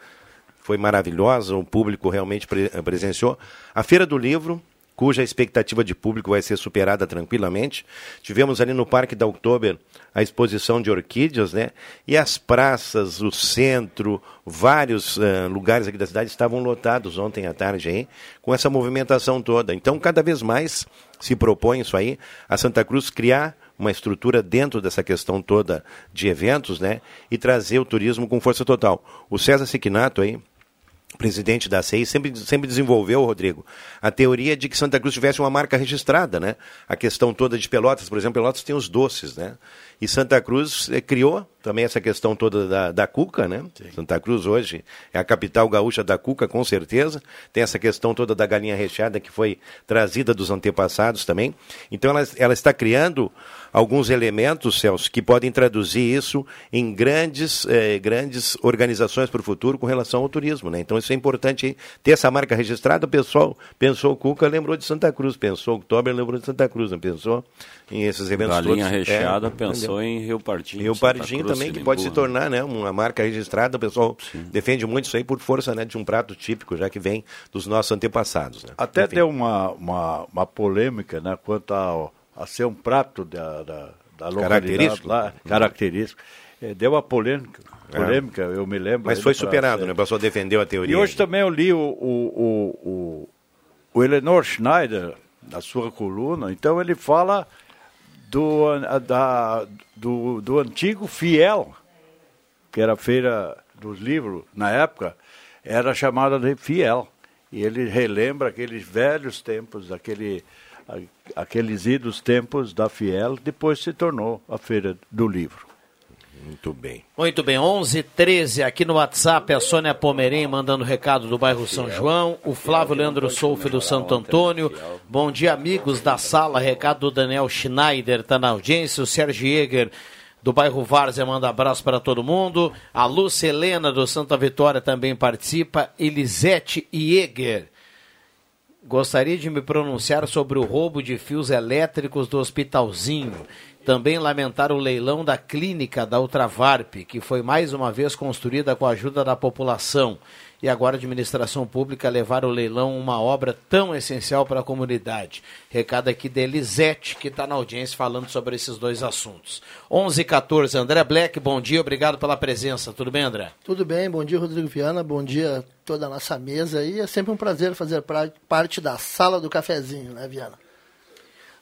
Foi maravilhosa, o público realmente pre- presenciou. A Feira do Livro, cuja expectativa de público vai ser superada tranquilamente. Tivemos ali no Parque da Oktober a exposição de orquídeas, né? E as praças, o centro, vários eh, lugares aqui da cidade estavam lotados ontem à tarde aí, com essa movimentação toda. Então, cada vez mais se propõe isso aí, a Santa Cruz criar uma estrutura dentro dessa questão toda de eventos, né? E trazer o turismo com força total. O César Siquinato aí, presidente da CEI, sempre, sempre desenvolveu, Rodrigo, a teoria de que Santa Cruz tivesse uma marca registrada, né? A questão toda de Pelotas, por exemplo, Pelotas tem os doces, né? E Santa Cruz eh, criou também essa questão toda da, da cuca, né? Santa Cruz hoje é a capital gaúcha da cuca, com certeza. Tem essa questão toda da galinha recheada que foi trazida dos antepassados também. Então ela, ela está criando alguns elementos, Celso, que podem traduzir isso em grandes, eh, grandes organizações para o futuro com relação ao turismo. Né? Então isso é importante ter essa marca registrada. O pessoal pensou Cuca, lembrou de Santa Cruz. Pensou Oktober, lembrou de Santa Cruz. Não pensou em esses eventos Galinha todos. recheada É, pensou entendeu? em Rio Partinho. Rio Pardinho Cruz, também, que pode se tornar né, uma marca registrada. O pessoal defende muito isso aí por força né, de um prato típico, já que vem dos nossos antepassados. Né? Até Enfim. deu uma, uma, uma polêmica né, quanto a, a ser um prato da, da, da Característico. lá, característico. Eh, deu uma polêmica, É. polêmica, eu me lembro. Mas foi superado, né? O pessoal defendeu a teoria. E hoje também eu li o, o, o, o, o Eleanor Schneider, na sua coluna, então ele fala do, da, do, do antigo Fiel, que era a feira dos livros, na época, era chamada de Fiel. E ele relembra aqueles velhos tempos, aquele, aqueles idos tempos da Fiel, depois se tornou a feira do livro. Muito bem. Muito bem, 11 13 aqui no WhatsApp, a Sônia Pomerém mandando recado do bairro São João, o Flávio Leandro Solfe do Santo Antônio. Bom dia, amigos da sala. Recado do Daniel Schneider, tá na audiência. O Sérgio Jäger do bairro Várzea manda abraço para todo mundo. A Lúcia Helena do Santa Vitória também participa. Elisete Jäger. Gostaria de me pronunciar sobre o roubo de fios elétricos do Hospitalzinho. Também lamentar o leilão da clínica da Ultravarp, que foi mais uma vez construída com a ajuda da população. E agora a administração pública levar o leilão uma obra tão essencial para a comunidade. Recado aqui de Elisete, que está na audiência falando sobre esses dois assuntos. 11 h 14 André Black, bom dia, obrigado pela presença. Tudo bem, André? Tudo bem, bom dia, Rodrigo Viana, bom dia toda a nossa mesa aí. É sempre um prazer fazer parte da sala do cafezinho, né, Viana?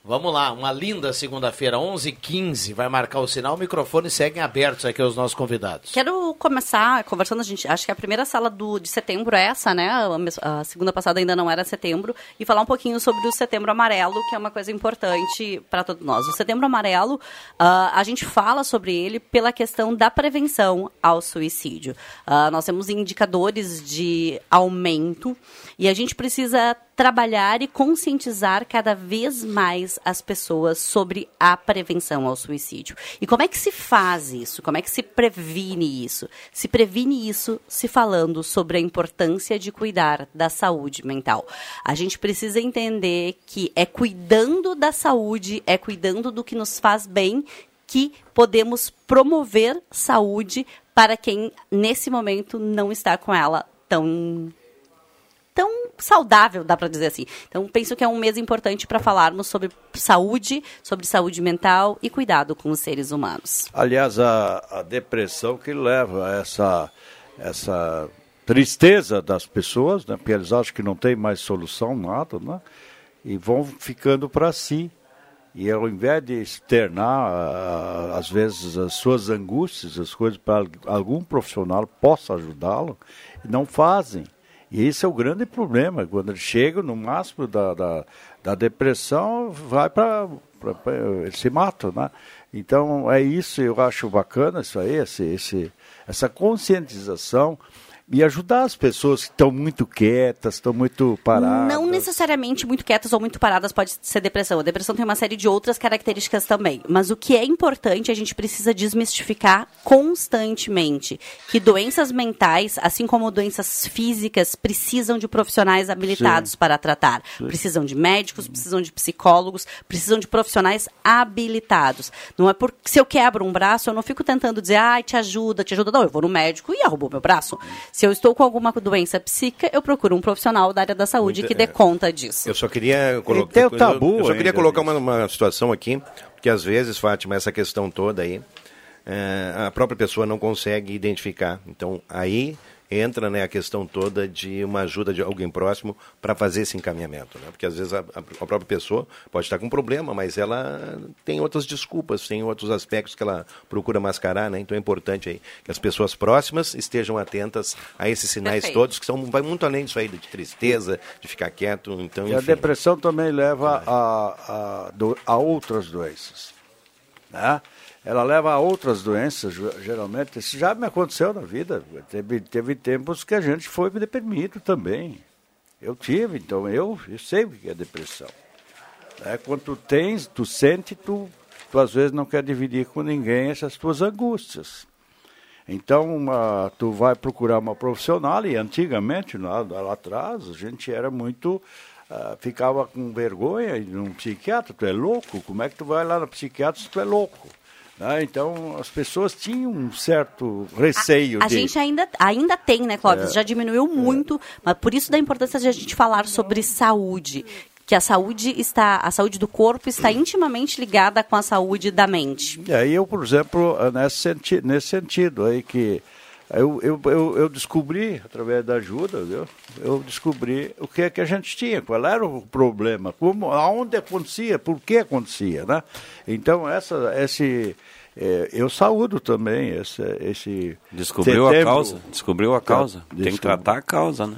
Vamos lá, uma linda segunda-feira, 11h15, vai marcar o sinal, o microfone seguem abertos aqui aos nossos convidados. Quero começar conversando, a gente, acho que a primeira sala do, de setembro é essa, né? A, a segunda passada ainda não era setembro. E falar um pouquinho sobre o setembro amarelo, que é uma coisa importante para todos nós. O setembro amarelo, ah, a gente fala sobre ele pela questão da prevenção ao suicídio. Ah, nós temos indicadores de aumento e a gente precisa trabalhar e conscientizar cada vez mais as pessoas sobre a prevenção ao suicídio. E como é que se faz isso? Como é que se previne isso? Se previne isso se falando sobre a importância de cuidar da saúde mental. A gente precisa entender que é cuidando da saúde, é cuidando do que nos faz bem que podemos promover saúde para quem nesse momento não está com ela tão tão saudável, dá para dizer assim. Então, penso que é um mês importante para falarmos sobre saúde, sobre saúde mental e cuidado com os seres humanos. Aliás, a, a depressão que leva a essa, essa tristeza das pessoas, né? porque eles acham que não tem mais solução, nada, né? e vão ficando para si. E ao invés de externar, às vezes, as suas angústias, as coisas para algum profissional possa ajudá-lo, não fazem. E esse é o grande problema. Quando ele chega no máximo da, da, da depressão, vai para. Ele se mata, né? Então é isso, eu acho bacana isso aí, esse, esse, essa conscientização e ajudar as pessoas que estão muito quietas, estão muito paradas. Não necessariamente muito quietas ou muito paradas pode ser depressão. A depressão tem uma série de outras características também. Mas o que é importante, a gente precisa desmistificar constantemente que doenças mentais, assim como doenças físicas, precisam de profissionais habilitados Sim. para tratar. Sim. Precisam de médicos, precisam de psicólogos, precisam de profissionais habilitados. Não é porque se eu quebro um braço, eu não fico tentando dizer, ai, te ajuda, te ajuda. Não, eu vou no médico e arrumou meu braço. Se eu estou com alguma doença psíquica, eu procuro um profissional da área da saúde Muito- que dê é. conta disso. Eu só queria colocar. tem o tabu Eu, eu só queria colocar uma, uma situação aqui, que às vezes, Fátima, essa questão toda aí, eh, a própria pessoa não consegue identificar. Então, aí entra né, a questão toda de uma ajuda de alguém próximo para fazer esse encaminhamento. Né? Porque às vezes a, a- própria pessoa pode estar com um problema, mas ela tem outras desculpas, tem outros aspectos que ela procura mascarar. Né? Então é importante aí que as pessoas próximas estejam atentas a esses sinais Perfeito. todos, que são, vai muito além disso aí, de tristeza, de ficar quieto. Então, E a enfim. depressão também leva a, a, a outras doenças. Né? Ela leva a outras doenças, ge- geralmente. Isso já me aconteceu na vida. Teve, teve tempos que a gente foi deprimido também. Eu tive, então eu, eu sei o que é depressão. É, quando tu tens, tu sente, tu, tu às vezes não quer dividir com ninguém essas tuas angústias. Então, uma, tu vai procurar uma profissional, e antigamente, lá, lá atrás, a gente era muito. ah, ficava com vergonha de um psiquiatra, tu é louco? Como é que tu vai lá no psiquiatra se tu é louco? Né? Então, as pessoas tinham um certo receio A de. gente ainda, ainda tem, né, Clóvis? É. Já diminuiu muito, mas por isso da importância de a gente falar sobre saúde. Que a saúde está, a saúde do corpo está intimamente ligada com a saúde da mente. E aí eu, por exemplo, nesse, senti nesse sentido aí que eu, eu, eu, eu descobri, através da ajuda, viu? eu descobri o que é que a gente tinha, qual era o problema, como, aonde acontecia, por que acontecia, né? Então, essa, esse, eh, eu saúdo também esse... esse Descobriu a setembro. causa? Descobriu a Tá, causa. Tem que tratar a causa, né?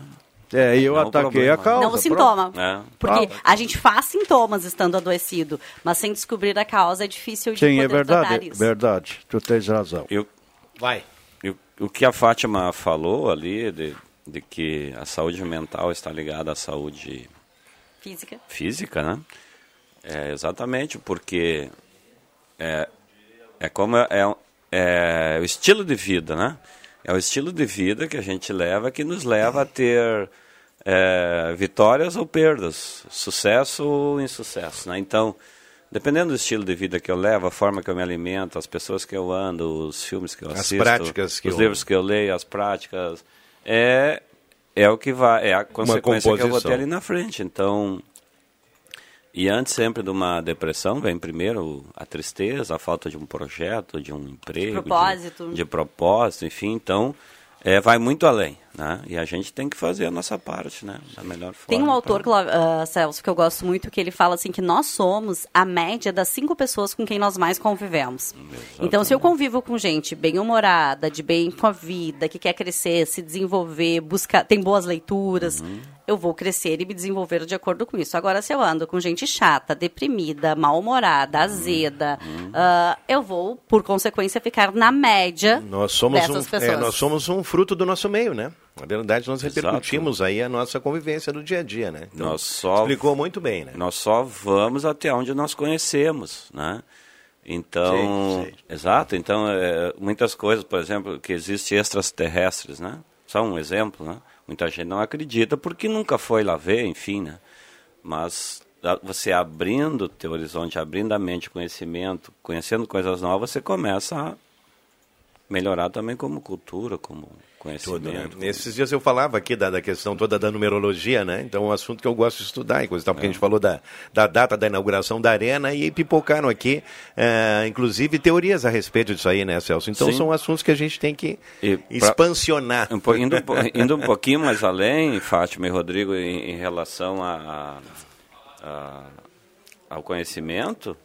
É, e eu Não o ataquei a problema. causa. Não o sintoma. É. Porque Ah. a gente faz sintomas estando adoecido, mas sem descobrir a causa é difícil de Sim, é verdade, isso. verdade, tu tens razão. Eu, Vai. O que a Fátima falou ali, de, de que a saúde mental está ligada à saúde Física. física, né? É exatamente porque é, é como é, é, é o estilo de vida, né? É o estilo de vida que a gente leva que nos leva a ter é, vitórias ou perdas, sucesso ou insucesso, né? Então, dependendo do estilo de vida que eu levo, a forma que eu me alimento, as pessoas que eu ando, os filmes que eu As assisto, práticas que os eu- livros que eu leio, as práticas, é é o que vai, é a consequência que eu vou ter ali na frente. Então, e antes sempre de uma depressão, vem primeiro a tristeza, a falta de um projeto, de um emprego, de- propósito. de, propósito, enfim. Então, é, vai muito além, né? E a gente tem que fazer a nossa parte, né? Da melhor forma. Tem um pra- autor, Cló- ah, Celso, que eu gosto muito, que ele fala assim que nós somos a média das cinco pessoas com quem nós mais convivemos. Então, se eu convivo com gente bem-humorada, de bem com a vida, que quer crescer, se desenvolver, busca, tem boas leituras, eu vou crescer e me desenvolver de acordo com isso. Agora, se eu ando com gente chata, deprimida, mal-humorada, azeda, ah, eu vou, por consequência, ficar na média Nós somos, um, dessas é, pessoas. nós somos um fruto do nosso meio, né? Na verdade, nós repercutimos aí a nossa convivência do dia a dia, né? Então, Nós só explicou muito bem, né? Nós só vamos até onde nós conhecemos, né? Então, Sim, sim. exato. Então, é, muitas coisas, por exemplo, que existem extraterrestres, né? Só um exemplo, né? Muita gente não acredita porque nunca foi lá ver, enfim, né? Mas você abrindo o teu horizonte, abrindo a mente, conhecimento, conhecendo coisas novas, você começa melhorar também como cultura, como Tudo, né? conhecimento. Esses dias eu falava aqui da, da questão toda da numerologia, né? Então é um assunto que eu gosto de estudar, e coisa tal, É. porque a gente falou da, da data da inauguração da arena e pipocaram aqui, eh, inclusive, teorias a respeito disso aí, né, Celso? Então Sim. são assuntos que a gente tem que pra- expansionar. Indo, um <laughs> indo um pouquinho mais além, Fátima e Rodrigo, em, em relação a, a- ao conhecimento,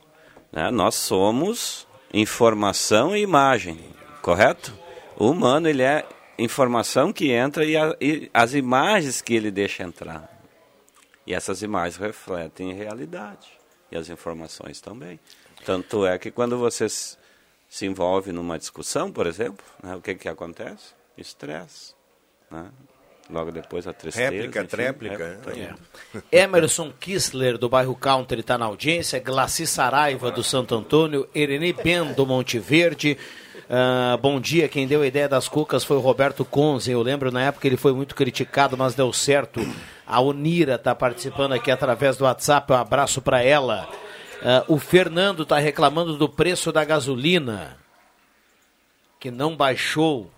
né, nós somos informação e imagem, correto? O humano ele é informação que entra e, a- e as imagens que ele deixa entrar. E essas imagens refletem realidade. E as informações também. Tanto é que quando você se envolve numa discussão, por exemplo, né, o que, que acontece? Estresse. Né? Logo depois a tristeza. Réplica, enfim, tréplica. réplica. É. Emerson Kissler, do bairro Country, está na audiência. Glaci Saraiva, do Santo Antônio. Ereni Ben, do Monte Verde. Ah, bom dia, quem deu a ideia das cucas foi o Roberto Conze. Eu lembro na época ele foi muito criticado, mas deu certo. A Onira está participando aqui através do WhatsApp. Um abraço para ela. Ah, o Fernando está reclamando do preço da gasolina, que não baixou.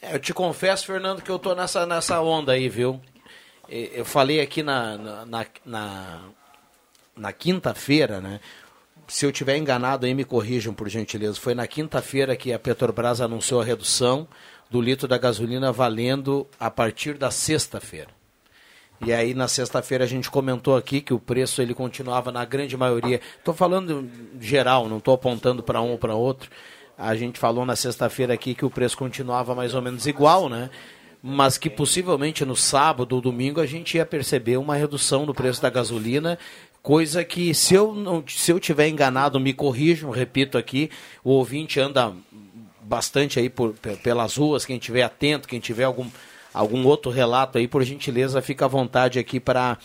É, eu te confesso, Fernando, que eu tô nessa, nessa onda aí, viu? Eu falei aqui na, na, na, na quinta-feira, né? Se eu tiver enganado aí, me corrijam, por gentileza. Foi na quinta-feira que a Petrobras anunciou a redução do litro da gasolina valendo a partir da sexta-feira. E aí na sexta-feira a gente comentou aqui que o preço ele continuava na grande maioria. Estou falando geral, não estou apontando para um ou para outro. A gente falou na sexta-feira aqui que o preço continuava mais ou menos igual, né? Mas que possivelmente no sábado ou domingo a gente ia perceber uma redução no preço da gasolina, coisa que se eu não, se eu tiver enganado, me corrijam, repito aqui, o ouvinte anda bastante aí por, pe- pelas ruas, quem tiver atento, quem tiver algum, algum outro relato aí, por gentileza, fica à vontade aqui para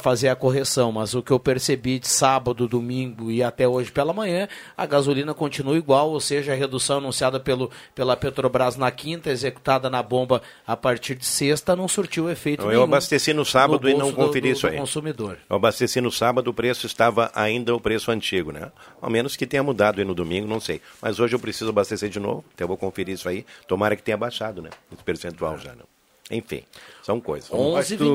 fazer a correção. Mas o que eu percebi de sábado, domingo e até hoje pela manhã, a gasolina continua igual, ou seja, a redução anunciada pelo, pela Petrobras na quinta, executada na bomba a partir de sexta, não surtiu efeito Eu nenhum abasteci no sábado no e não bolso do- conferi do- isso aí. consumidor. Eu abasteci no sábado, o preço estava ainda o preço antigo, né? Ao menos que tenha mudado aí no domingo, não sei. Mas hoje eu preciso abastecer de novo, então eu vou conferir isso aí. Tomara que tenha baixado, né? Esse percentual já, não. Enfim, são coisas. Mas tu-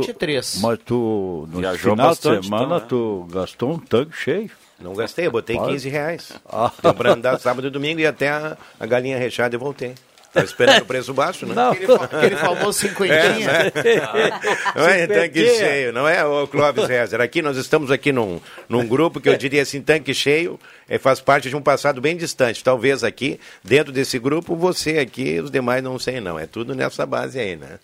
Mas tu, no Viajou final bastante, de semana, então, né? tu gastou um tanque cheio. Não gastei, eu botei Olha. 15 reais. Ah. Deu pra andar sábado e domingo e até a, a galinha rechada eu voltei. Estava esperando o preço baixo, né? Não. Aquele fa- aquele famoso cinquentinha. É, né? Não é tanque cheio, não é, o Clóvis Rezer. Aqui nós estamos aqui num, num grupo que eu diria assim, tanque cheio, é, faz parte de um passado bem distante. Talvez aqui, dentro desse grupo, você aqui, os demais não sei não. É tudo nessa base aí, né?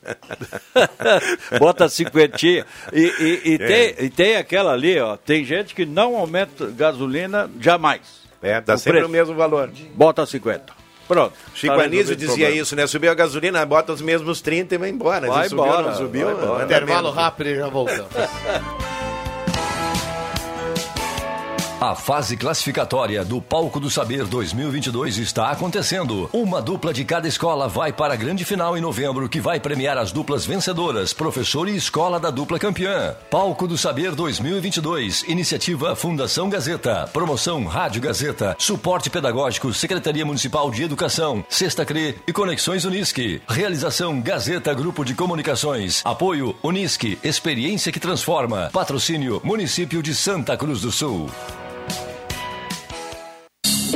<laughs> Bota cinquentinha. E, e, e É. tem, e tem aquela ali, ó. Tem gente que não aumenta gasolina jamais. É, dá sempre o mesmo valor. Bota 50. Pronto. Chico Tá Anísio dizia problema. isso, né? Subiu a gasolina, bota os mesmos 30 e vai embora. Vai subiu, embora, não subiu, vai embora. anda Intervalo rápido e já voltamos. <laughs> A fase classificatória do Palco do Saber 2022 está acontecendo. Uma dupla de cada escola vai para a grande final em novembro, que vai premiar as duplas vencedoras, professor e escola da dupla campeã. Palco do Saber 2022, iniciativa Fundação Gazeta, promoção Rádio Gazeta, suporte pedagógico Secretaria Municipal de Educação, Sexta CRE e Conexões Unisque. Realização Gazeta Grupo de Comunicações. Apoio Unisque, experiência que transforma. Patrocínio Município de Santa Cruz do Sul.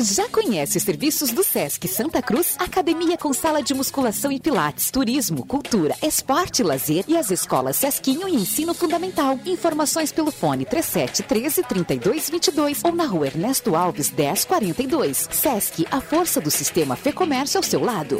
Já conhece os serviços do Sesc Santa Cruz? Academia com sala de musculação e pilates, turismo, cultura, esporte lazer e as escolas Sesquinho e Ensino Fundamental. Informações pelo fone 37 13 32 22 ou na rua Ernesto Alves 1042. Sesc, a força do sistema Fê Comércio ao seu lado.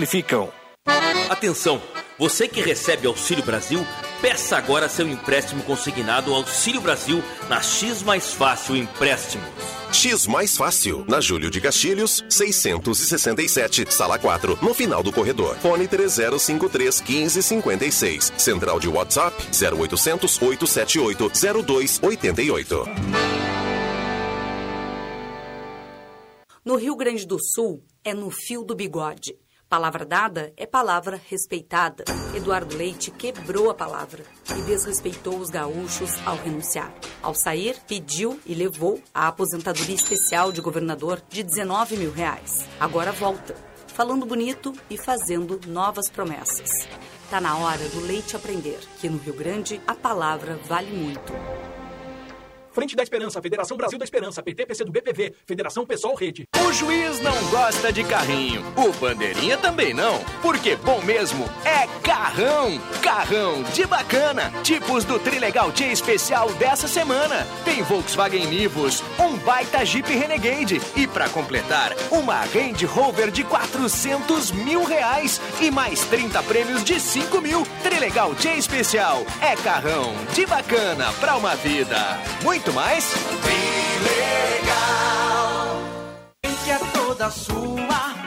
simplificam. Atenção! Você que recebe Auxílio Brasil, peça agora seu empréstimo consignado ao Auxílio Brasil na X Mais Fácil Empréstimos. X Mais Fácil, na Júlio de Castilhos, 667, sala 4, no final do corredor. Fone 3053 1556. Central de WhatsApp 0800 878 0288. No Rio Grande do Sul, é no fio do bigode. Palavra dada é palavra respeitada. Eduardo Leite quebrou a palavra e desrespeitou os gaúchos ao renunciar. Ao sair, pediu e levou a aposentadoria especial de governador de 19 mil reais. Agora volta, falando bonito e fazendo novas promessas. Tá na hora do Leite aprender que no Rio Grande a palavra vale muito. Frente da Esperança, Federação Brasil da Esperança, PT, PC do BPV, Federação Pessoal Rede. O juiz não gosta de carrinho, o bandeirinha também não, porque bom mesmo é carrão, carrão de bacana, tipos do Trilegal T especial dessa semana. Tem Volkswagen Nivus, um baita Jeep Renegade e para completar, uma Range Rover de 400 mil reais e mais 30 prêmios de 5 mil. Trilegal T especial é carrão de bacana pra uma vida. Muito mais? Legal. Que é toda sua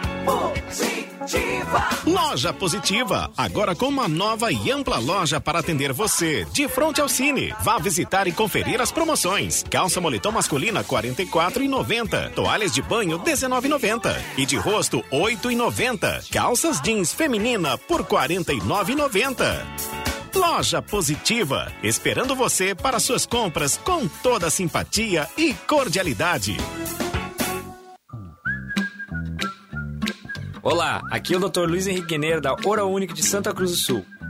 positiva. Loja Positiva, agora com uma nova e ampla loja para atender você, de frente ao Cine. Vá visitar e conferir as promoções. Calça moletom masculina R$ 44,90. Toalhas de banho R$ 19,90. E de rosto R$ 8,90. Calças jeans feminina por R$ 49,90. Loja Positiva, esperando você para suas compras com toda simpatia e cordialidade. Olá, aqui é o Dr. Luiz Henrique Guineiro da Oral Unique de Santa Cruz do Sul.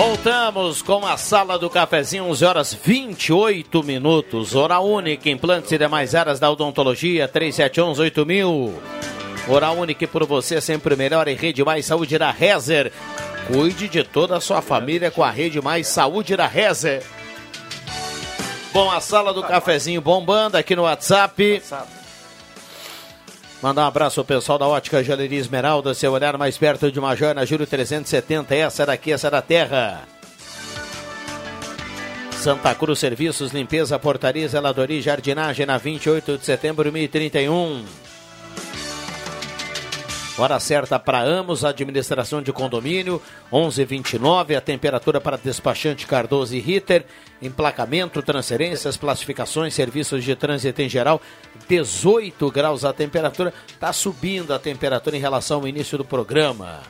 Voltamos com a sala do cafezinho, 11 horas 28 minutos. Hora única, implantes e demais áreas da odontologia, 3711 8000. Hora única por você, sempre melhor em Rede Mais Saúde da Rezer. Cuide de toda a sua família com a Rede Mais Saúde da Rezer. Bom, a sala do cafezinho bombando aqui no WhatsApp. Mandar um abraço ao pessoal da Ótica Joalheria Esmeralda, seu olhar mais perto de uma joia na Júlio 370, essa daqui, essa da terra. Santa Cruz Serviços, Limpeza, Portaria, Zeladoria e Jardinagem na 28 de setembro de 2031. Hora certa para Amos, administração de condomínio, 11:29. A temperatura para despachante Cardoso e Ritter, emplacamento, transferências, classificações, serviços de trânsito em geral, 18 graus a temperatura. Está subindo a temperatura em relação ao início do programa.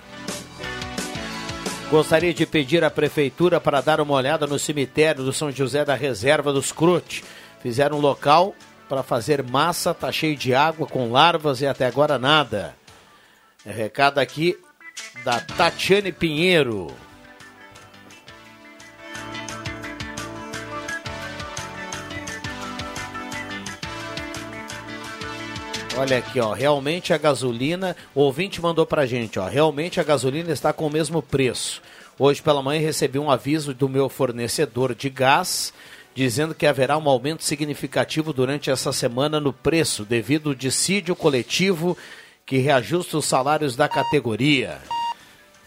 Gostaria de pedir à prefeitura para dar uma olhada no cemitério do São José da Reserva dos Crute. Fizeram um local para fazer massa, tá cheio de água com larvas e até agora nada. É recado aqui da Tatiane Pinheiro. Olha aqui, ó, realmente a gasolina, o ouvinte mandou pra gente, ó, realmente a gasolina está com o mesmo preço. Hoje pela manhã recebi um aviso do meu fornecedor de gás dizendo que haverá um aumento significativo durante essa semana no preço devido ao dissídio coletivo que reajusta os salários da categoria.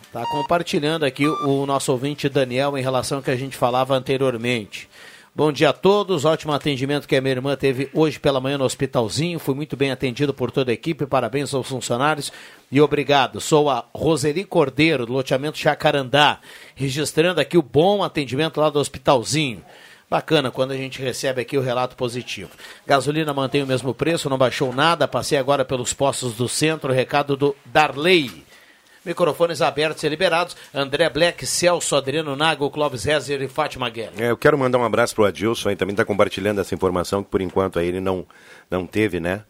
Está compartilhando aqui o nosso ouvinte Daniel em relação ao que a gente falava anteriormente. Bom dia a todos, ótimo atendimento que a minha irmã teve hoje pela manhã no hospitalzinho. Fui muito bem atendido por toda a equipe, parabéns aos funcionários e obrigado. Sou a Roseli Cordeiro, do loteamento Jacarandá, registrando aqui o bom atendimento lá do hospitalzinho. Bacana quando a gente recebe aqui o relato positivo. Gasolina mantém o mesmo preço, não baixou nada. Passei agora pelos postos do centro. Recado do Darley. Microfones abertos e liberados. André Black, Celso, Adriano Nago, Clóvis Rezer e Fátima Guerra. É, eu quero mandar um abraço pro Adilson aí, também está compartilhando essa informação que por enquanto aí ele não, não teve, né?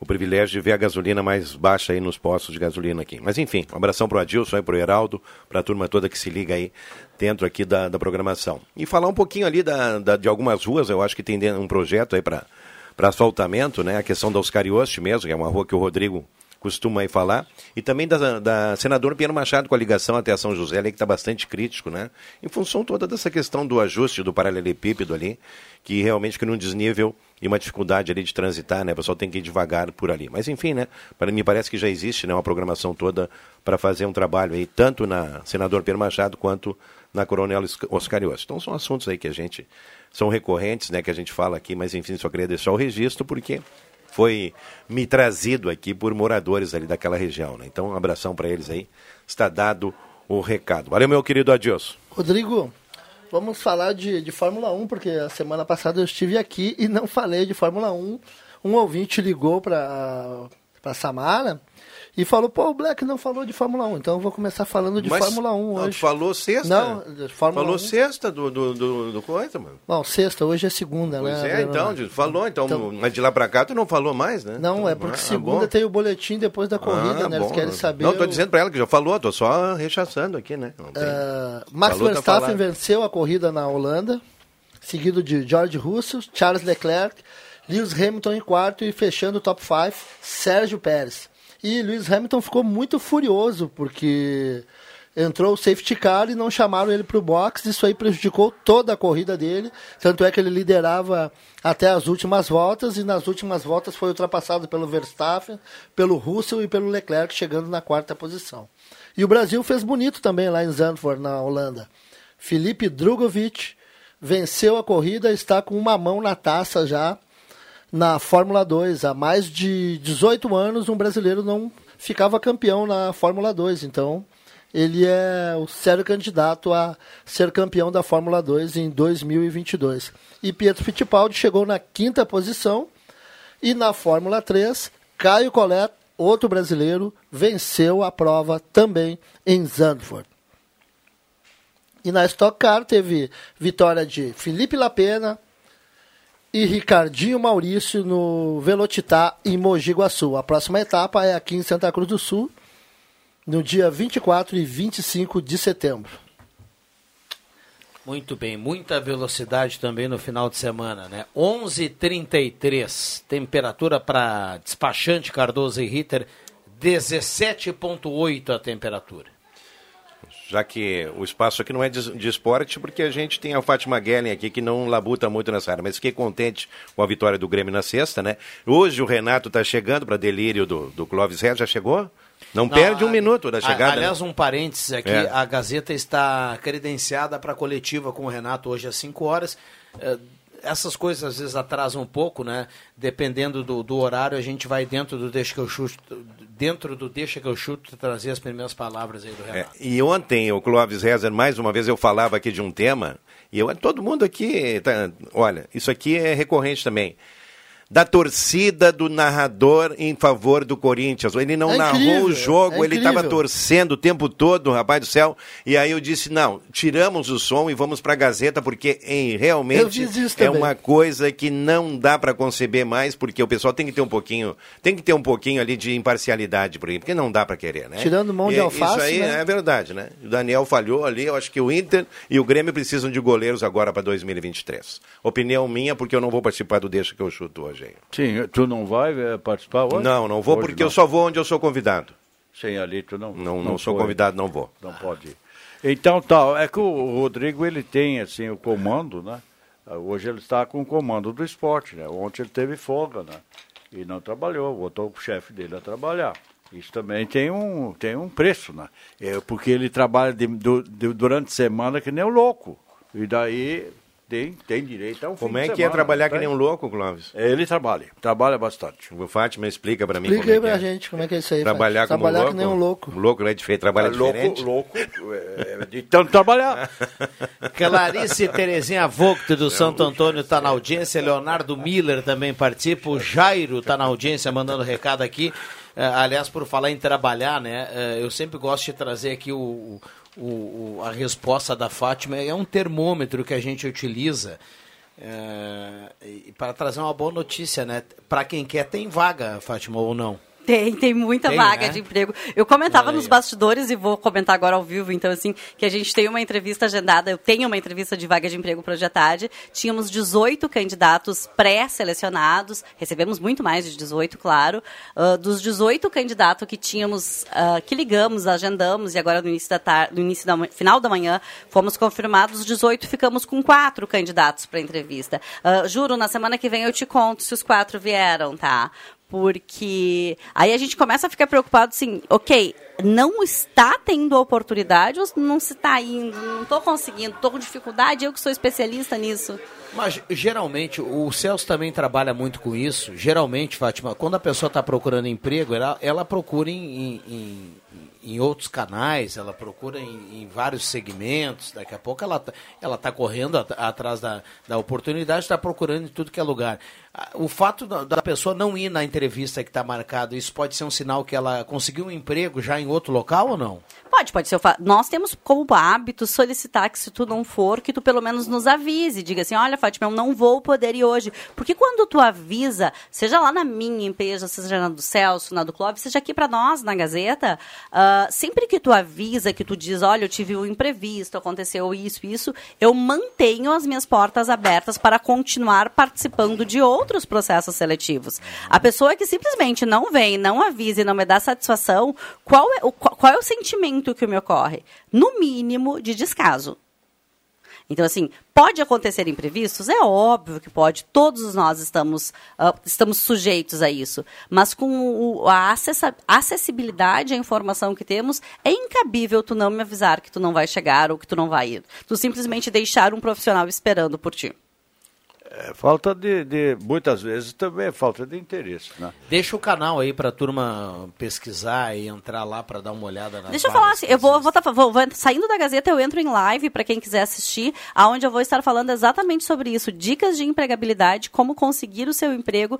O privilégio de ver a gasolina mais baixa aí nos postos de gasolina aqui. Mas enfim, um abração pro Adilson aí, pro Heraldo, pra turma toda que se liga aí dentro aqui da, da programação. E falar um pouquinho ali da, da- de algumas ruas, eu acho que tem um projeto aí para asfaltamento, né? A questão da Oscarioste mesmo, que é uma rua que o Rodrigo costuma aí falar. E também da, da senadora Piano Machado com a ligação até a São José, ali que está bastante crítico, né? Em função toda dessa questão do ajuste do paralelepípedo ali, que realmente cria um desnível e uma dificuldade ali de transitar, né? O pessoal tem que ir devagar por ali. Mas enfim, né? Para mim parece que já existe né, uma programação toda para fazer um trabalho aí, tanto na senador Pedro Machado quanto na Coronel Oscar. Então são assuntos aí que a gente são recorrentes, né, que a gente fala aqui, mas enfim, só queria deixar o registro porque foi me trazido aqui por moradores ali daquela região, né? Então um abração para eles aí. Está dado o recado. Valeu, meu querido Adilson. Rodrigo, vamos falar de, de Fórmula 1, porque a semana passada eu estive aqui e não falei de Fórmula 1. Um ouvinte ligou para Samara e falou: pô, o Black não falou de Fórmula 1, então eu vou começar falando de Mas- Fórmula 1 não, hoje. tu falou sexta? Não, Fórmula Falou 1. sexta do, do, do, do coisa, mano. Não, sexta, hoje é segunda, Pois né? é, Adriano? então, falou, então, Então- mas de lá pra cá tu não falou mais, né? Não, é porque segunda tem o boletim depois da corrida, Ah, né? Eles bom. querem saber. Não, tô o- dizendo pra ela que já falou, tô só rechaçando aqui, né? Não tem- Ah, Max Falou, tá Verstappen venceu a corrida na Holanda, seguido de George Russell, Charles Leclerc, Lewis Hamilton em quarto e fechando o top 5, Sérgio Pérez. E Lewis Hamilton ficou muito furioso porque entrou o safety car e não chamaram ele para o box. Isso aí prejudicou toda a corrida dele. Tanto é que ele liderava até as últimas voltas e nas últimas voltas foi ultrapassado pelo Verstappen, pelo Russell e pelo Leclerc, chegando na quarta posição. E o Brasil fez bonito também lá em Zandvoort, na Holanda. Felipe Drugovic venceu a corrida, está com uma mão na taça já na Fórmula 2. Há mais de 18 anos um brasileiro não ficava campeão na Fórmula 2, então ele é o sério candidato a ser campeão da Fórmula 2 em 2022. E Pietro Fittipaldi chegou na quinta posição e na Fórmula 3, Caio Collet, outro brasileiro, venceu a prova também em Zandvoort. E na Stock Car teve vitória de Felipe Lapena e Ricardinho Maurício no Velocitar em Mogi Guaçu. A próxima etapa é aqui em Santa Cruz do Sul, no dia 24 e 25 de setembro. Muito bem, muita velocidade também no final de semana, né? 11:33, temperatura para despachante Cardoso e Ritter 17.8 a temperatura. Já que o espaço aqui não é de, de esporte, porque a gente tem a Fátima Guellen aqui que não labuta muito nessa área. Mas fiquei contente com a vitória do Grêmio na sexta, né? Hoje o Renato está chegando para delírio do, do Clóvis Reis. Já chegou? Não, perde um a- minuto da a- chegada. Aliás, né? um parênteses aqui, É. a Gazeta está credenciada para a coletiva com o Renato hoje às 5 horas. Eh, essas coisas às vezes atrasam um pouco, né? Dependendo do, do horário, a gente vai dentro do deixa que eu chuto, dentro do deixa que eu chuto trazer as primeiras palavras aí do É, Renato. e ontem, o Clóvis Rezer, mais uma vez, eu falava aqui de um tema, e eu, todo mundo aqui, tá- olha, isso aqui é recorrente também. Da torcida do narrador em favor do Corinthians. Ele não É narrou incrível, o jogo, é ele estava torcendo o tempo todo, rapaz do céu. E aí eu disse: não, tiramos o som e vamos para a Gazeta, porque Eu realmente é uma coisa que não dá para conceber mais, porque o pessoal tem que ter um pouquinho, tem que ter um pouquinho ali de imparcialidade por aí, porque não dá para querer, né? Tirando mão de E alface, Isso aí né? é verdade, né? O Daniel falhou ali, eu acho que o Inter e o Grêmio precisam de goleiros agora para 2023. Opinião minha, porque eu não vou participar do Deixa que eu chuto hoje. Sim, tu não vai eh, participar hoje? Não, não vou, Hoje porque não. eu só vou onde eu sou convidado. Sem ali tu não. Não, não, sou foi. convidado, não vou. Não pode ir. Então, tal, é que o Rodrigo ele tem assim o comando, né? Hoje ele está com o comando do esporte, né? Ontem ele teve folga, né? E não trabalhou, botou o chefe dele a trabalhar. Isso também tem um, tem um preço, né? É, porque ele trabalha de- de- durante a semana que nem o louco. E daí tem, tem direito a um Como é que é semana, trabalhar não que nem tem? um louco, Clóvis? Ele trabalha, trabalha bastante. O Fátima explica para mim Explica como é que pra é. gente como é que é isso aí. Trabalhar como Trabalhar louco? que nem um louco. Louco, né? Diferente, trabalha É louco, diferente. louco, é, é de tanto trabalhar. <laughs> Clarice Terezinha Vogt do Santo Antônio está na audiência, Leonardo Miller também participa, o Jairo está na audiência mandando recado aqui. Eh, aliás, por falar em trabalhar, né? eh, eu sempre gosto de trazer aqui o, o- o- a resposta da Fátima. É um termômetro que a gente utiliza e- para trazer uma boa notícia, né? Para quem quer, tem vaga, Fátima, ou não? Tem, tem muita Tem, vaga né? de emprego. Eu comentava Olha nos bastidores e vou comentar agora ao vivo, então, assim, que a gente tem uma entrevista agendada, eu tenho uma entrevista de vaga de emprego para hoje à tarde. Tínhamos 18 candidatos pré-selecionados, recebemos muito mais de 18, claro. Ah, dos 18 candidatos que tínhamos, ah, que ligamos, agendamos, e agora no início da tarde, no início da final da manhã, fomos confirmados 18, ficamos com quatro candidatos para entrevista. Ah, juro, na semana que vem eu te conto se os quatro vieram, tá? Porque aí a gente começa a ficar preocupado assim, ok, não está tendo oportunidade ou não se está indo, não estou conseguindo, estou com dificuldade, eu que sou especialista nisso. Mas geralmente o Celso também trabalha muito com isso. Geralmente, Fátima, quando a pessoa está procurando emprego, ela, ela procura em, em, em outros canais, ela procura em, em vários segmentos. Daqui a pouco ela tá, ela está correndo at- atrás da, da oportunidade, está procurando em tudo que é lugar. Ah, O fato da, da pessoa não ir na entrevista que está marcado, isso pode ser um sinal que ela conseguiu um emprego já em outro local ou não? Pode, pode ser. Nós temos como hábito solicitar que se tu não for, que tu pelo menos nos avise. Diga assim, olha, Fátima, eu não vou poder ir hoje. Porque quando tu avisa, seja lá na minha empresa, seja na do Celso, na do Clóvis, seja aqui para nós, na Gazeta, ah, sempre que tu avisa, que tu diz, olha, eu tive um imprevisto, aconteceu isso, isso, eu mantenho as minhas portas abertas para continuar participando de outros processos seletivos. A pessoa que simplesmente não vem, não avisa e não me dá satisfação, qual é o, qual é o sentimento que me ocorre? No mínimo, de descaso. Então, assim, pode acontecer imprevistos? É óbvio que pode. Todos nós estamos, ah, estamos sujeitos a isso. Mas com o- a acessibilidade à informação que temos, é incabível tu não me avisar que tu não vai chegar ou que tu não vai ir. Tu simplesmente deixar um profissional esperando por ti. É, falta de, de- muitas vezes também é falta de interesse, né? Deixa o canal aí para a turma pesquisar e entrar lá para dar uma olhada nas Deixa eu falar assim, eu vou, vou, tá- vou- vou- saindo da Gazeta, eu entro em live para quem quiser assistir, aonde eu vou estar falando exatamente sobre isso, dicas de empregabilidade, como conseguir o seu emprego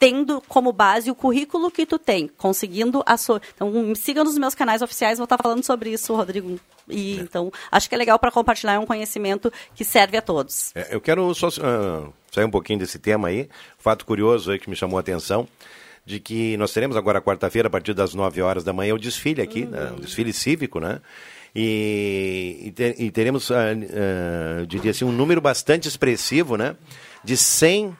tendo como base o currículo que tu tem, conseguindo a sua. Então, me siga nos meus canais oficiais, vou estar falando sobre isso, Rodrigo. E então, acho que é legal para compartilhar é um conhecimento que serve a todos. É, eu quero só ah, sair um pouquinho desse tema aí. Fato curioso aí que me chamou a atenção, de que nós teremos agora quarta-feira, a partir das 9 horas da manhã, o desfile aqui, né? o desfile cívico, né? E, e, te- teremos, ah, eu diria assim, um número bastante expressivo, né? De 100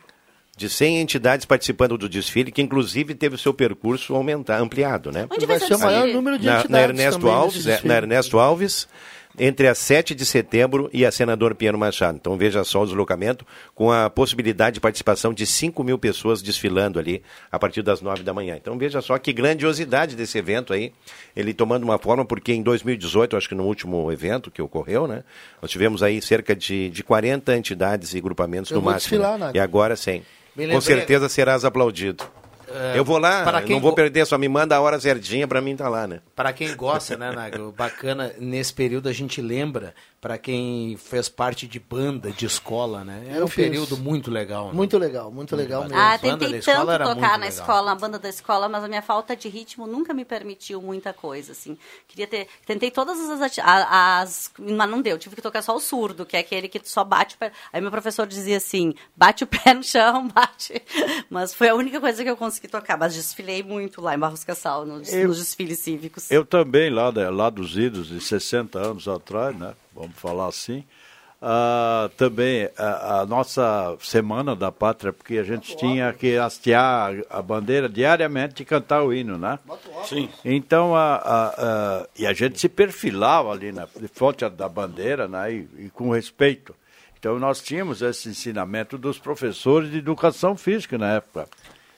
de 100 entidades participando do desfile, que inclusive teve o seu percurso aumentar, ampliado, né? Onde vai Vai ser o maior número de na, entidades na Ernesto Alves, é, desfile. na Ernesto Alves, entre a 7 de setembro e a Senador Pinheiro Machado. Então veja só o deslocamento, com a possibilidade de participação de 5 mil pessoas desfilando ali a partir das 9 da manhã. Então veja só que grandiosidade desse evento aí, ele tomando uma forma, porque em 2018, acho que no último evento que ocorreu, né, nós tivemos aí cerca de, de 40 entidades e grupamentos Eu no máximo. desfilar, né? E agora 100. Com certeza serás aplaudido. É, eu vou lá, para quem não vou go- perder, só me manda a hora certinha para mim estar lá, né? Para quem gosta, né, Nagro? <laughs> Bacana, nesse período a gente lembra, para quem fez parte de banda, de escola, né? Era Eu um fiz. período muito legal. Né? Muito legal, muito legal mesmo. Ah, tentei tanto tocar muito na legal. escola, na banda da escola, mas a minha falta de ritmo nunca me permitiu muita coisa, assim. Queria ter, tentei todas as, ati- a- as, mas não deu. Tive que tocar só o surdo, que é aquele que só bate o pé. Aí meu professor dizia assim, bate o pé no chão, <laughs> bate. Mas foi a única coisa que eu consegui tocar. Mas desfilei muito lá em Barros Cassal, nos, Eu- nos desfiles cívicos. Eu também, lá, da- lá dos idos, de 60 anos atrás, né? Vamos falar assim. Ah, também a, a nossa Semana da Pátria, porque a gente tinha que hastear a bandeira diariamente e cantar o hino, né? Sim. Então, a, e a gente se perfilava ali na de frente da bandeira, né? E, e com respeito. Então, nós tínhamos esse ensinamento dos professores de educação física na época.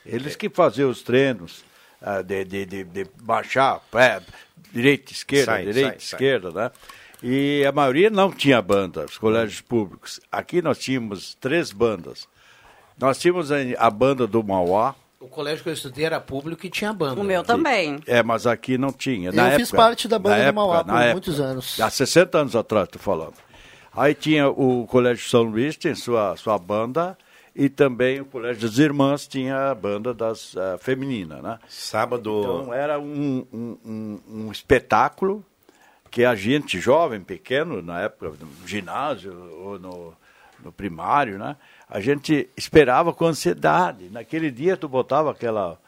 Eles que faziam os treinos ah, de, de, de, de baixar pé, direita, esquerda, Sai, direita, sai, sai. esquerda, né? E a maioria não tinha banda, os colégios públicos. Aqui nós tínhamos três bandas. Nós tínhamos a, a banda do Mauá, O colégio que eu estudei era público e tinha banda. O meu também. é, mas aqui não tinha. Eu Na fiz época- parte da banda na do Mauá época, por muitos época. anos. Há 60 anos atrás, estou falando. Aí tinha o Colégio São Luís, tinha sua, sua banda, e também o Colégio das Irmãs tinha a banda das uh, feminina, né? Sábado. Então era um, um, um, um espetáculo que a gente, jovem, pequeno, na época, no ginásio ou no, no primário, né? A gente esperava com ansiedade. Naquele dia tu botava aquela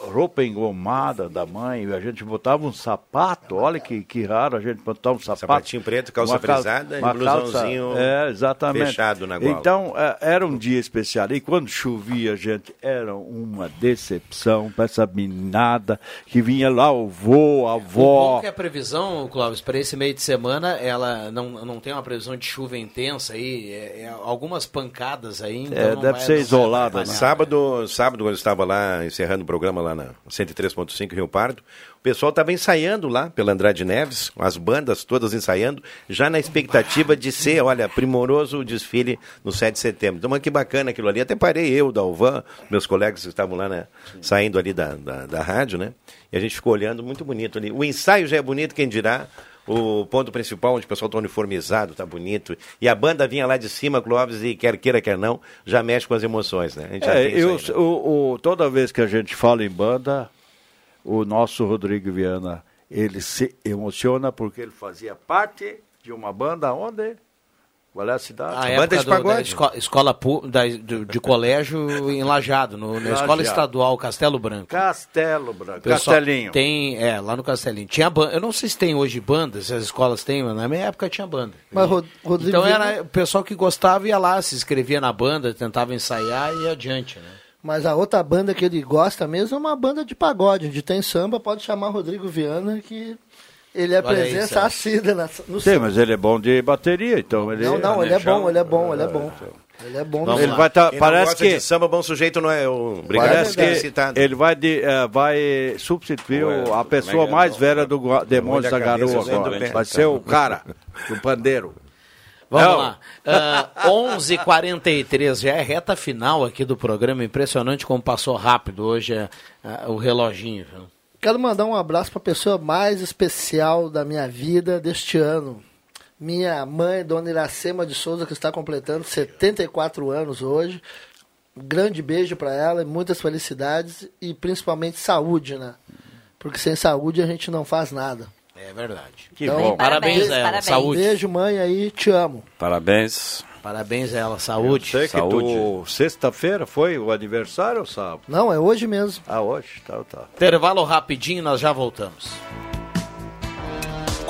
roupa engomada da mãe, e a gente botava um sapato, olha que, que raro a gente botar um sapato. Sapatinho preto, calça uma frisada e blusãozinho calça- é, exatamente. fechado na gola. Então, é, era um dia especial. E quando chovia, gente, era uma decepção para essa meninada que vinha lá o vô, a O avó. bom que a previsão, Clóvis, para esse meio de semana, ela não, não tem uma previsão de chuva intensa aí, é, é algumas pancadas aí. Então É, deve ser isolada, né? Sábado, sábado, quando eu estava lá encerrando o programa lá na 103.5 Rio Pardo, o pessoal estava ensaiando lá pela Andrade Neves, as bandas todas ensaiando, já na expectativa de ser, olha, primoroso o desfile no 7 de setembro. Então, mas que bacana aquilo ali. Até parei eu, da Alvan, meus colegas que estavam lá, né, saindo ali da, da, da rádio, né? E a gente ficou olhando, muito bonito ali. O ensaio já é bonito, quem dirá. O ponto principal, onde o pessoal está uniformizado, tá bonito. E a banda vinha lá de cima, Clóvis, e quer queira, quer não, já mexe com as emoções, né? É, eu, aí, né? o, o- toda vez que a gente fala em banda, o nosso Rodrigo Viana, ele se emociona porque ele fazia parte de uma banda onde? Qual é a cidade? A época do- da esco- escola pu- da- do- de colégio <laughs> em Lajado, no- na escola estadual Castelo Branco. Castelo Branco, Pessoal, Castelinho. Tem, é, lá no Castelinho. Tinha banda. Eu não sei se tem hoje bandas, se as escolas têm, mas na minha época tinha banda. Mas Rod- Rodrigo então era o pessoal que gostava ia lá, se inscrevia na banda, tentava ensaiar e ia adiante, né? Mas a outra banda que ele gosta mesmo é uma banda de pagode, onde tem samba, pode chamar Rodrigo Viana, que ele é Olha presença Sérgio. assídua na- no Sim, mas ele é bom de bateria, então ele Não, não, ele é bom, ele é bom, ele é bom. Ele é bom Ele mesmo. vai tá, Quem não parece gosta que de samba, bom sujeito não é o... Obrigado parece que citado. ele vai de, eh, vai substituir o- a é pessoa é? mais velha do Demônios da Garoa agora. Vai ser o cara do pandeiro. Vamos Não. lá. Ah, 11h43, já é reta final aqui do programa. Impressionante como passou rápido hoje é, ah, o reloginho. viu? Quero mandar um abraço para a pessoa mais especial da minha vida deste ano. Minha mãe, Dona Iracema de Souza, que está completando 74 anos hoje. Um grande beijo para ela e muitas felicidades e principalmente saúde, né? Porque sem saúde a gente não faz nada. É verdade. Que Então, bom. Parabéns, a ela. parabéns. Saúde. Beijo, mãe, aí, te amo. Parabéns. Parabéns a ela. Saúde. Sei que Saúde. tu, sexta-feira foi o aniversário ou sábado? Não, é hoje mesmo. Ah, hoje, tá, tá. Intervalo rapidinho, nós já voltamos.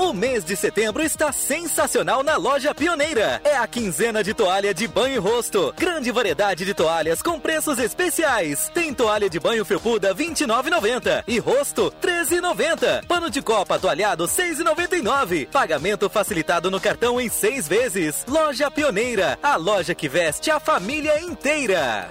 O mês de setembro está sensacional na loja Pioneira. É a quinzena de toalha de banho e rosto. Grande variedade de toalhas com preços especiais. Tem toalha de banho felpuda R$ 29,90 e rosto R$ 13,90. Pano de copa toalhado R$ 6,99. Pagamento facilitado no cartão em seis vezes. Loja Pioneira, a loja que veste a família inteira.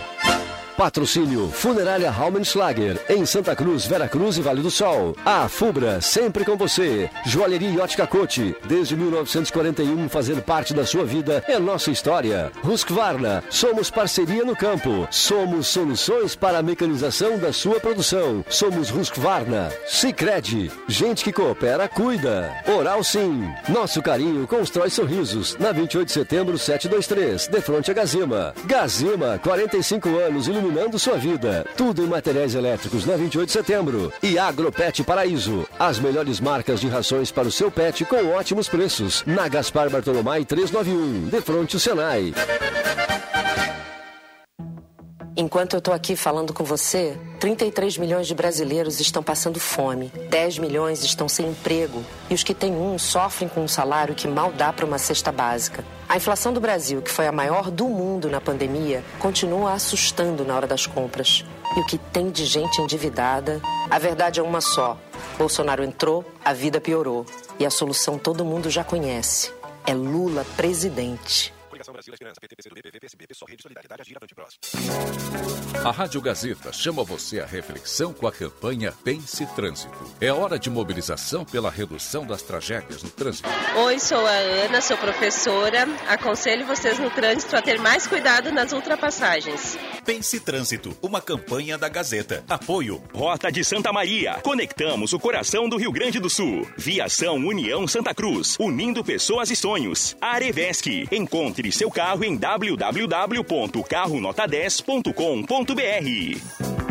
Patrocínio Funerária Raumenschlager, em Santa Cruz, Vera Cruz e Vale do Sol. A Fubra, sempre com você. Joalheria e Cote, desde 1941, fazer parte da sua vida é nossa história. Husqvarna, somos parceria no campo. Somos soluções para a mecanização da sua produção. Somos Husqvarna. Sicredi, gente que coopera, cuida. Oral Sim, nosso carinho constrói sorrisos. Na 28 de setembro, 723, de frente a Gazima. Gazima, 45 anos, iluminando sua vida. Tudo em materiais elétricos na 28 de setembro. E Agropet Paraíso. As melhores marcas de rações para o seu pet com ótimos preços. Na Gaspar Bartolomai 391, de frente o Senai. Enquanto eu estou aqui falando com você, 33 milhões de brasileiros estão passando fome, 10 milhões estão sem emprego e os que têm um sofrem com um salário que mal dá para uma cesta básica. A inflação do Brasil, que foi a maior do mundo na pandemia, continua assustando na hora das compras. E o que tem de gente endividada, a verdade é uma só. Bolsonaro entrou, a vida piorou. E a solução todo mundo já conhece. É Lula presidente. Brasil Esperança, PT, PCdoB, PV, PSB, PSOL, Rede Solidariedade, Agir, Avante. A Rádio Gazeta chama você à reflexão com a campanha Pense Trânsito. É hora de mobilização pela redução das tragédias no trânsito. Oi, sou a Ana, sou professora. Aconselho vocês no trânsito a ter mais cuidado nas ultrapassagens. Pense Trânsito, uma campanha da Gazeta. Apoio Rota de Santa Maria. Conectamos o coração do Rio Grande do Sul. Viação União Santa Cruz, unindo pessoas e sonhos. Arevesc. Encontre seu carro em www.carronota10.com.br.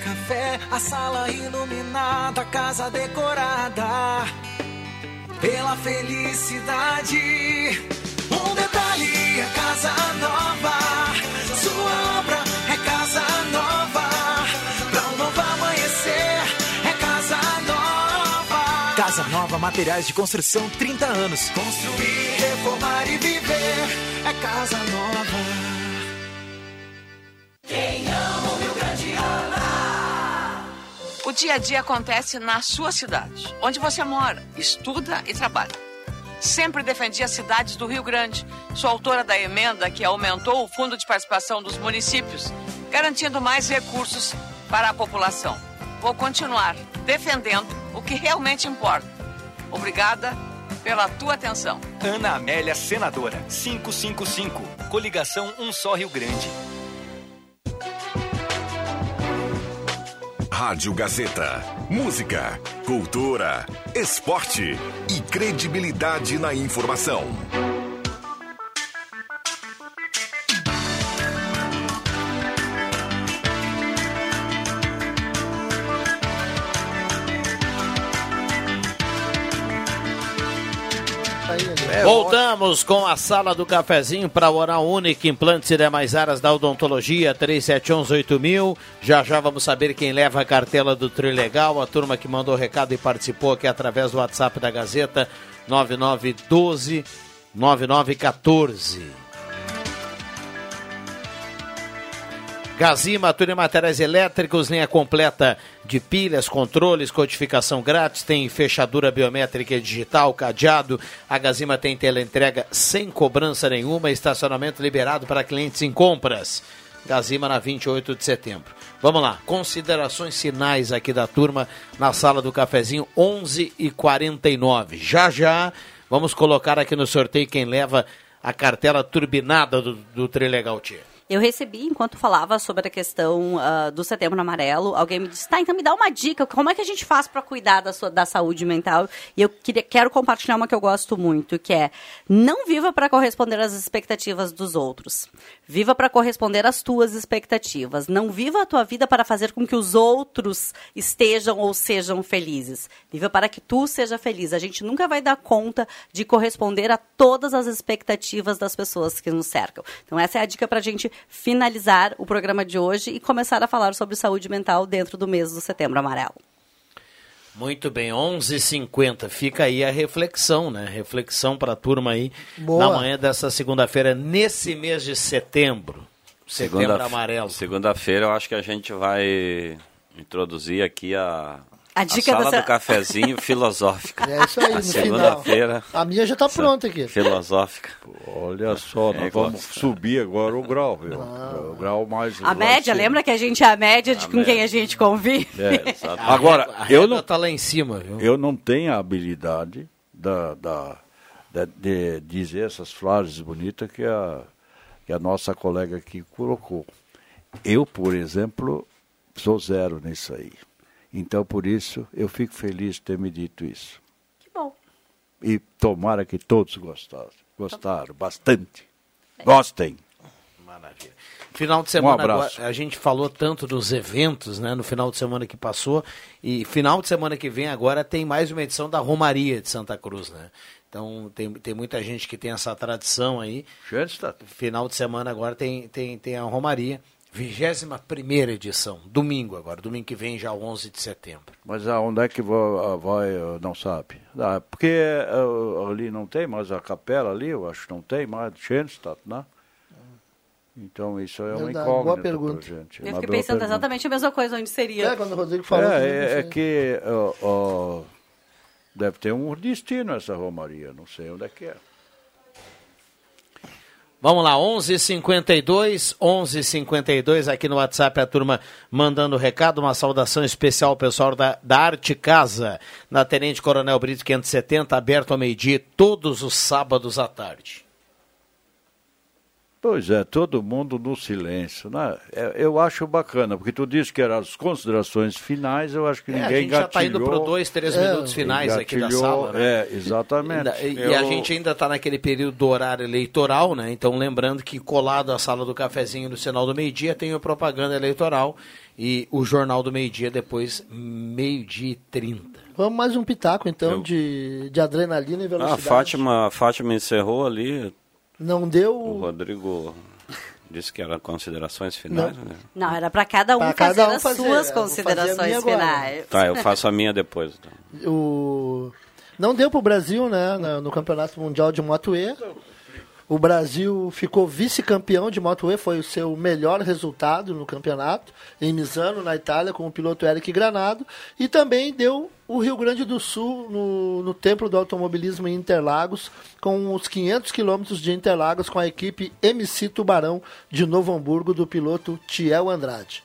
café, a sala iluminada, a casa decorada pela felicidade. Um detalhe, é casa nova. Sua obra é casa nova. Pra um novo amanhecer, é casa nova. Casa Nova Materiais de Construção 30 anos. Construir, reformar e viver é casa nova. O dia a dia acontece na sua cidade, onde você mora, estuda e trabalha. Sempre defendi as cidades do Rio Grande. Sou autora da emenda que aumentou o fundo de participação dos municípios, garantindo mais recursos para a população. Vou continuar defendendo o que realmente importa. Obrigada pela tua atenção. Ana Amélia Senadora, 555. Coligação Um Só Rio Grande. Rádio Gazeta. Música, cultura, esporte e credibilidade na informação. Voltamos com a sala do cafezinho para a Oral Unique, implantes e demais áreas da odontologia, 37118000. Já já vamos saber quem leva a cartela do Trilegal, a turma que mandou recado e participou aqui através do WhatsApp da Gazeta, 9912 9914. Gazima, tudo em materiais elétricos, linha completa de pilhas, controles, codificação grátis, tem fechadura biométrica e digital, cadeado. A Gazima tem teleentrega sem cobrança nenhuma, estacionamento liberado para clientes em compras. Gazima na 28 de setembro. Vamos lá, considerações finais aqui da turma na sala do cafezinho, 11 e 49 Já já vamos colocar aqui no sorteio quem leva a cartela turbinada do, do Trilegal Tia. Eu recebi, enquanto falava sobre a questão uh, do setembro amarelo, alguém me disse, tá, então me dá uma dica, como é que a gente faz para cuidar da, sua, da saúde mental? E eu queria, quero compartilhar uma que eu gosto muito, que é, não viva para corresponder às expectativas dos outros. Viva para corresponder às tuas expectativas. Não viva a tua vida para fazer com que os outros estejam ou sejam felizes. Viva para que tu seja feliz. A gente nunca vai dar conta de corresponder a todas as expectativas das pessoas que nos cercam. Então essa é a dica para a gente finalizar o programa de hoje e começar a falar sobre saúde mental dentro do mês do Setembro Amarelo. Muito bem, 11h50. Fica aí a reflexão, né? Reflexão para a turma aí Boa. na manhã dessa segunda-feira, nesse mês de setembro. Setembro Segunda- amarelo. Segunda-feira eu acho que a gente vai introduzir aqui a, A dica sala da do cafezinho <laughs> filosófica. É isso aí, A no. Segunda-feira A minha já tá pronta aqui. filosófica. Olha só, nós É, vamos gosto. subir agora o grau, viu? O grau mais. A média, lembra que a gente é a média de com quem a gente convive? É. <laughs> Agora, A eu não, tá lá em cima, viu? eu não tenho a habilidade da, da, da- de dizer essas frases bonitas que a, que a nossa colega aqui colocou. Eu, por exemplo, sou zero nisso aí. Então, por isso, eu fico feliz de ter me dito isso. Que bom. E tomara que todos gostaram. Gostaram bastante. Gostem. Maravilha. Final de semana Um agora, a gente falou tanto dos eventos, né, no final de semana que passou, e final de semana que vem agora tem mais uma edição da Romaria de Santa Cruz, né? Então tem, tem muita gente que tem essa tradição aí. Final de semana agora tem, tem, tem a Romaria. 21 primeira edição, domingo agora, domingo que vem já 11 de setembro. Mas aonde é que vai, vai não sabe? Ah, porque eh, ali não tem mais a capela ali, eu acho que não tem mais, Schoenstatt, né? Então isso é uma incógnita boa pergunta. gente. Eu fiquei pensando pergunta. exatamente a mesma coisa, onde seria. É, quando o Rodrigo falou. É, que é, é que ó, ó, deve ter um destino essa Romaria, não sei onde é que é. Vamos lá, 11:52, 11:52 aqui no WhatsApp a turma mandando recado, uma saudação especial ao pessoal da, da Arte Casa, na Tenente Coronel Brito 570, aberto ao meio-dia todos os sábados à tarde. Pois é, todo mundo no silêncio, né? É, eu acho bacana, porque tu disse que eram as considerações finais, eu acho que É, a ninguém gente já está indo para gatilhou. dois, três É, minutos finais aqui da gatilhou, sala. né? É, exatamente. E, e a gente ainda está naquele período do horário eleitoral, né? Então, lembrando que colado à sala do cafezinho no Sinal do Meio-Dia tem o propaganda eleitoral e o Jornal do Meio-Dia depois, meio-dia e trinta. Vamos mais um pitaco, então, Eu- de, de adrenalina e Ah, velocidade. a Fátima, a Fátima encerrou ali. Não deu. O Rodrigo disse que eram considerações finais. Né? Não, era para cada um Pra fazer cada um as fazer, suas considerações finais. Tá, eu faço a minha depois. então. O... Não deu pro Brasil, né, no Campeonato Mundial de Moto E. O Brasil ficou vice-campeão de Moto E, foi o seu melhor resultado no campeonato, em Misano, na Itália, com o piloto Eric Granado. E também deu o Rio Grande do Sul no, no Templo do Automobilismo em Interlagos, com os 500 quilômetros de Interlagos, com a equipe MC Tubarão de Novo Hamburgo, do piloto Tiel Andrade.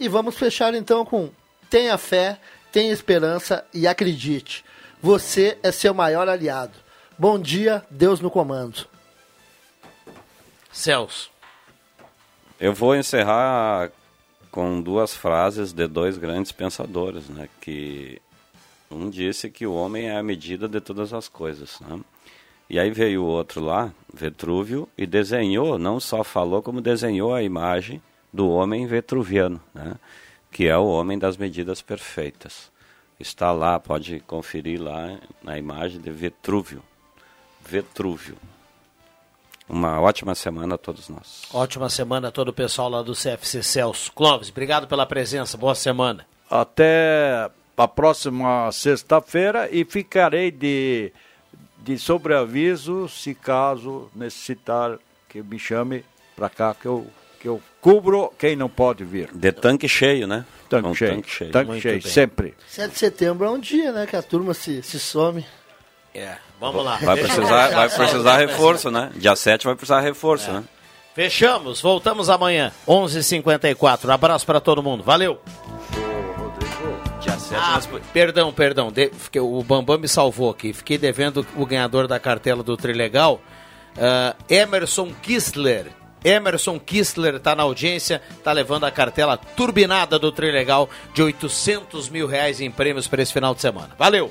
E vamos fechar então com tenha fé, tenha esperança e acredite. Você é seu maior aliado. Bom dia, Deus no comando. Celso. Eu vou encerrar com duas frases de dois grandes pensadores, né? Que um disse que o homem é a medida de todas as coisas, né? E aí veio o outro lá, Vetrúvio, e desenhou, não só falou, como desenhou a imagem do homem vetruviano, né? Que é o homem das medidas perfeitas. Está lá, pode conferir lá na imagem de Vetrúvio. Vetrúvio. Uma ótima semana a todos nós. Ótima semana a todo o pessoal lá do CFC Celso. Clóvis, obrigado pela presença. Boa semana. Até a próxima sexta-feira e ficarei de, de sobreaviso se caso necessitar que me chame para cá que eu, que eu cubro quem não pode vir. De tanque cheio, né? Tanque Com cheio. Tanque cheio. Tanque cheio, bem. sempre. 7 de setembro é um dia, né, que a turma se, se some. É, vamos lá. Vai Deixa precisar, vai precisar reforço, né? Dia 7 vai precisar reforço, É. né? Fechamos, voltamos amanhã, 11h54. Abraço para todo mundo, valeu. 7 Ah, perdão, perdão, de- fiquei- o Bambam me salvou aqui. Fiquei devendo o ganhador da cartela do Trilegal, ah, Emerson Kistler. Emerson Kistler está na audiência, está levando a cartela turbinada do Trilegal de 800 mil reais em prêmios para esse final de semana. Valeu!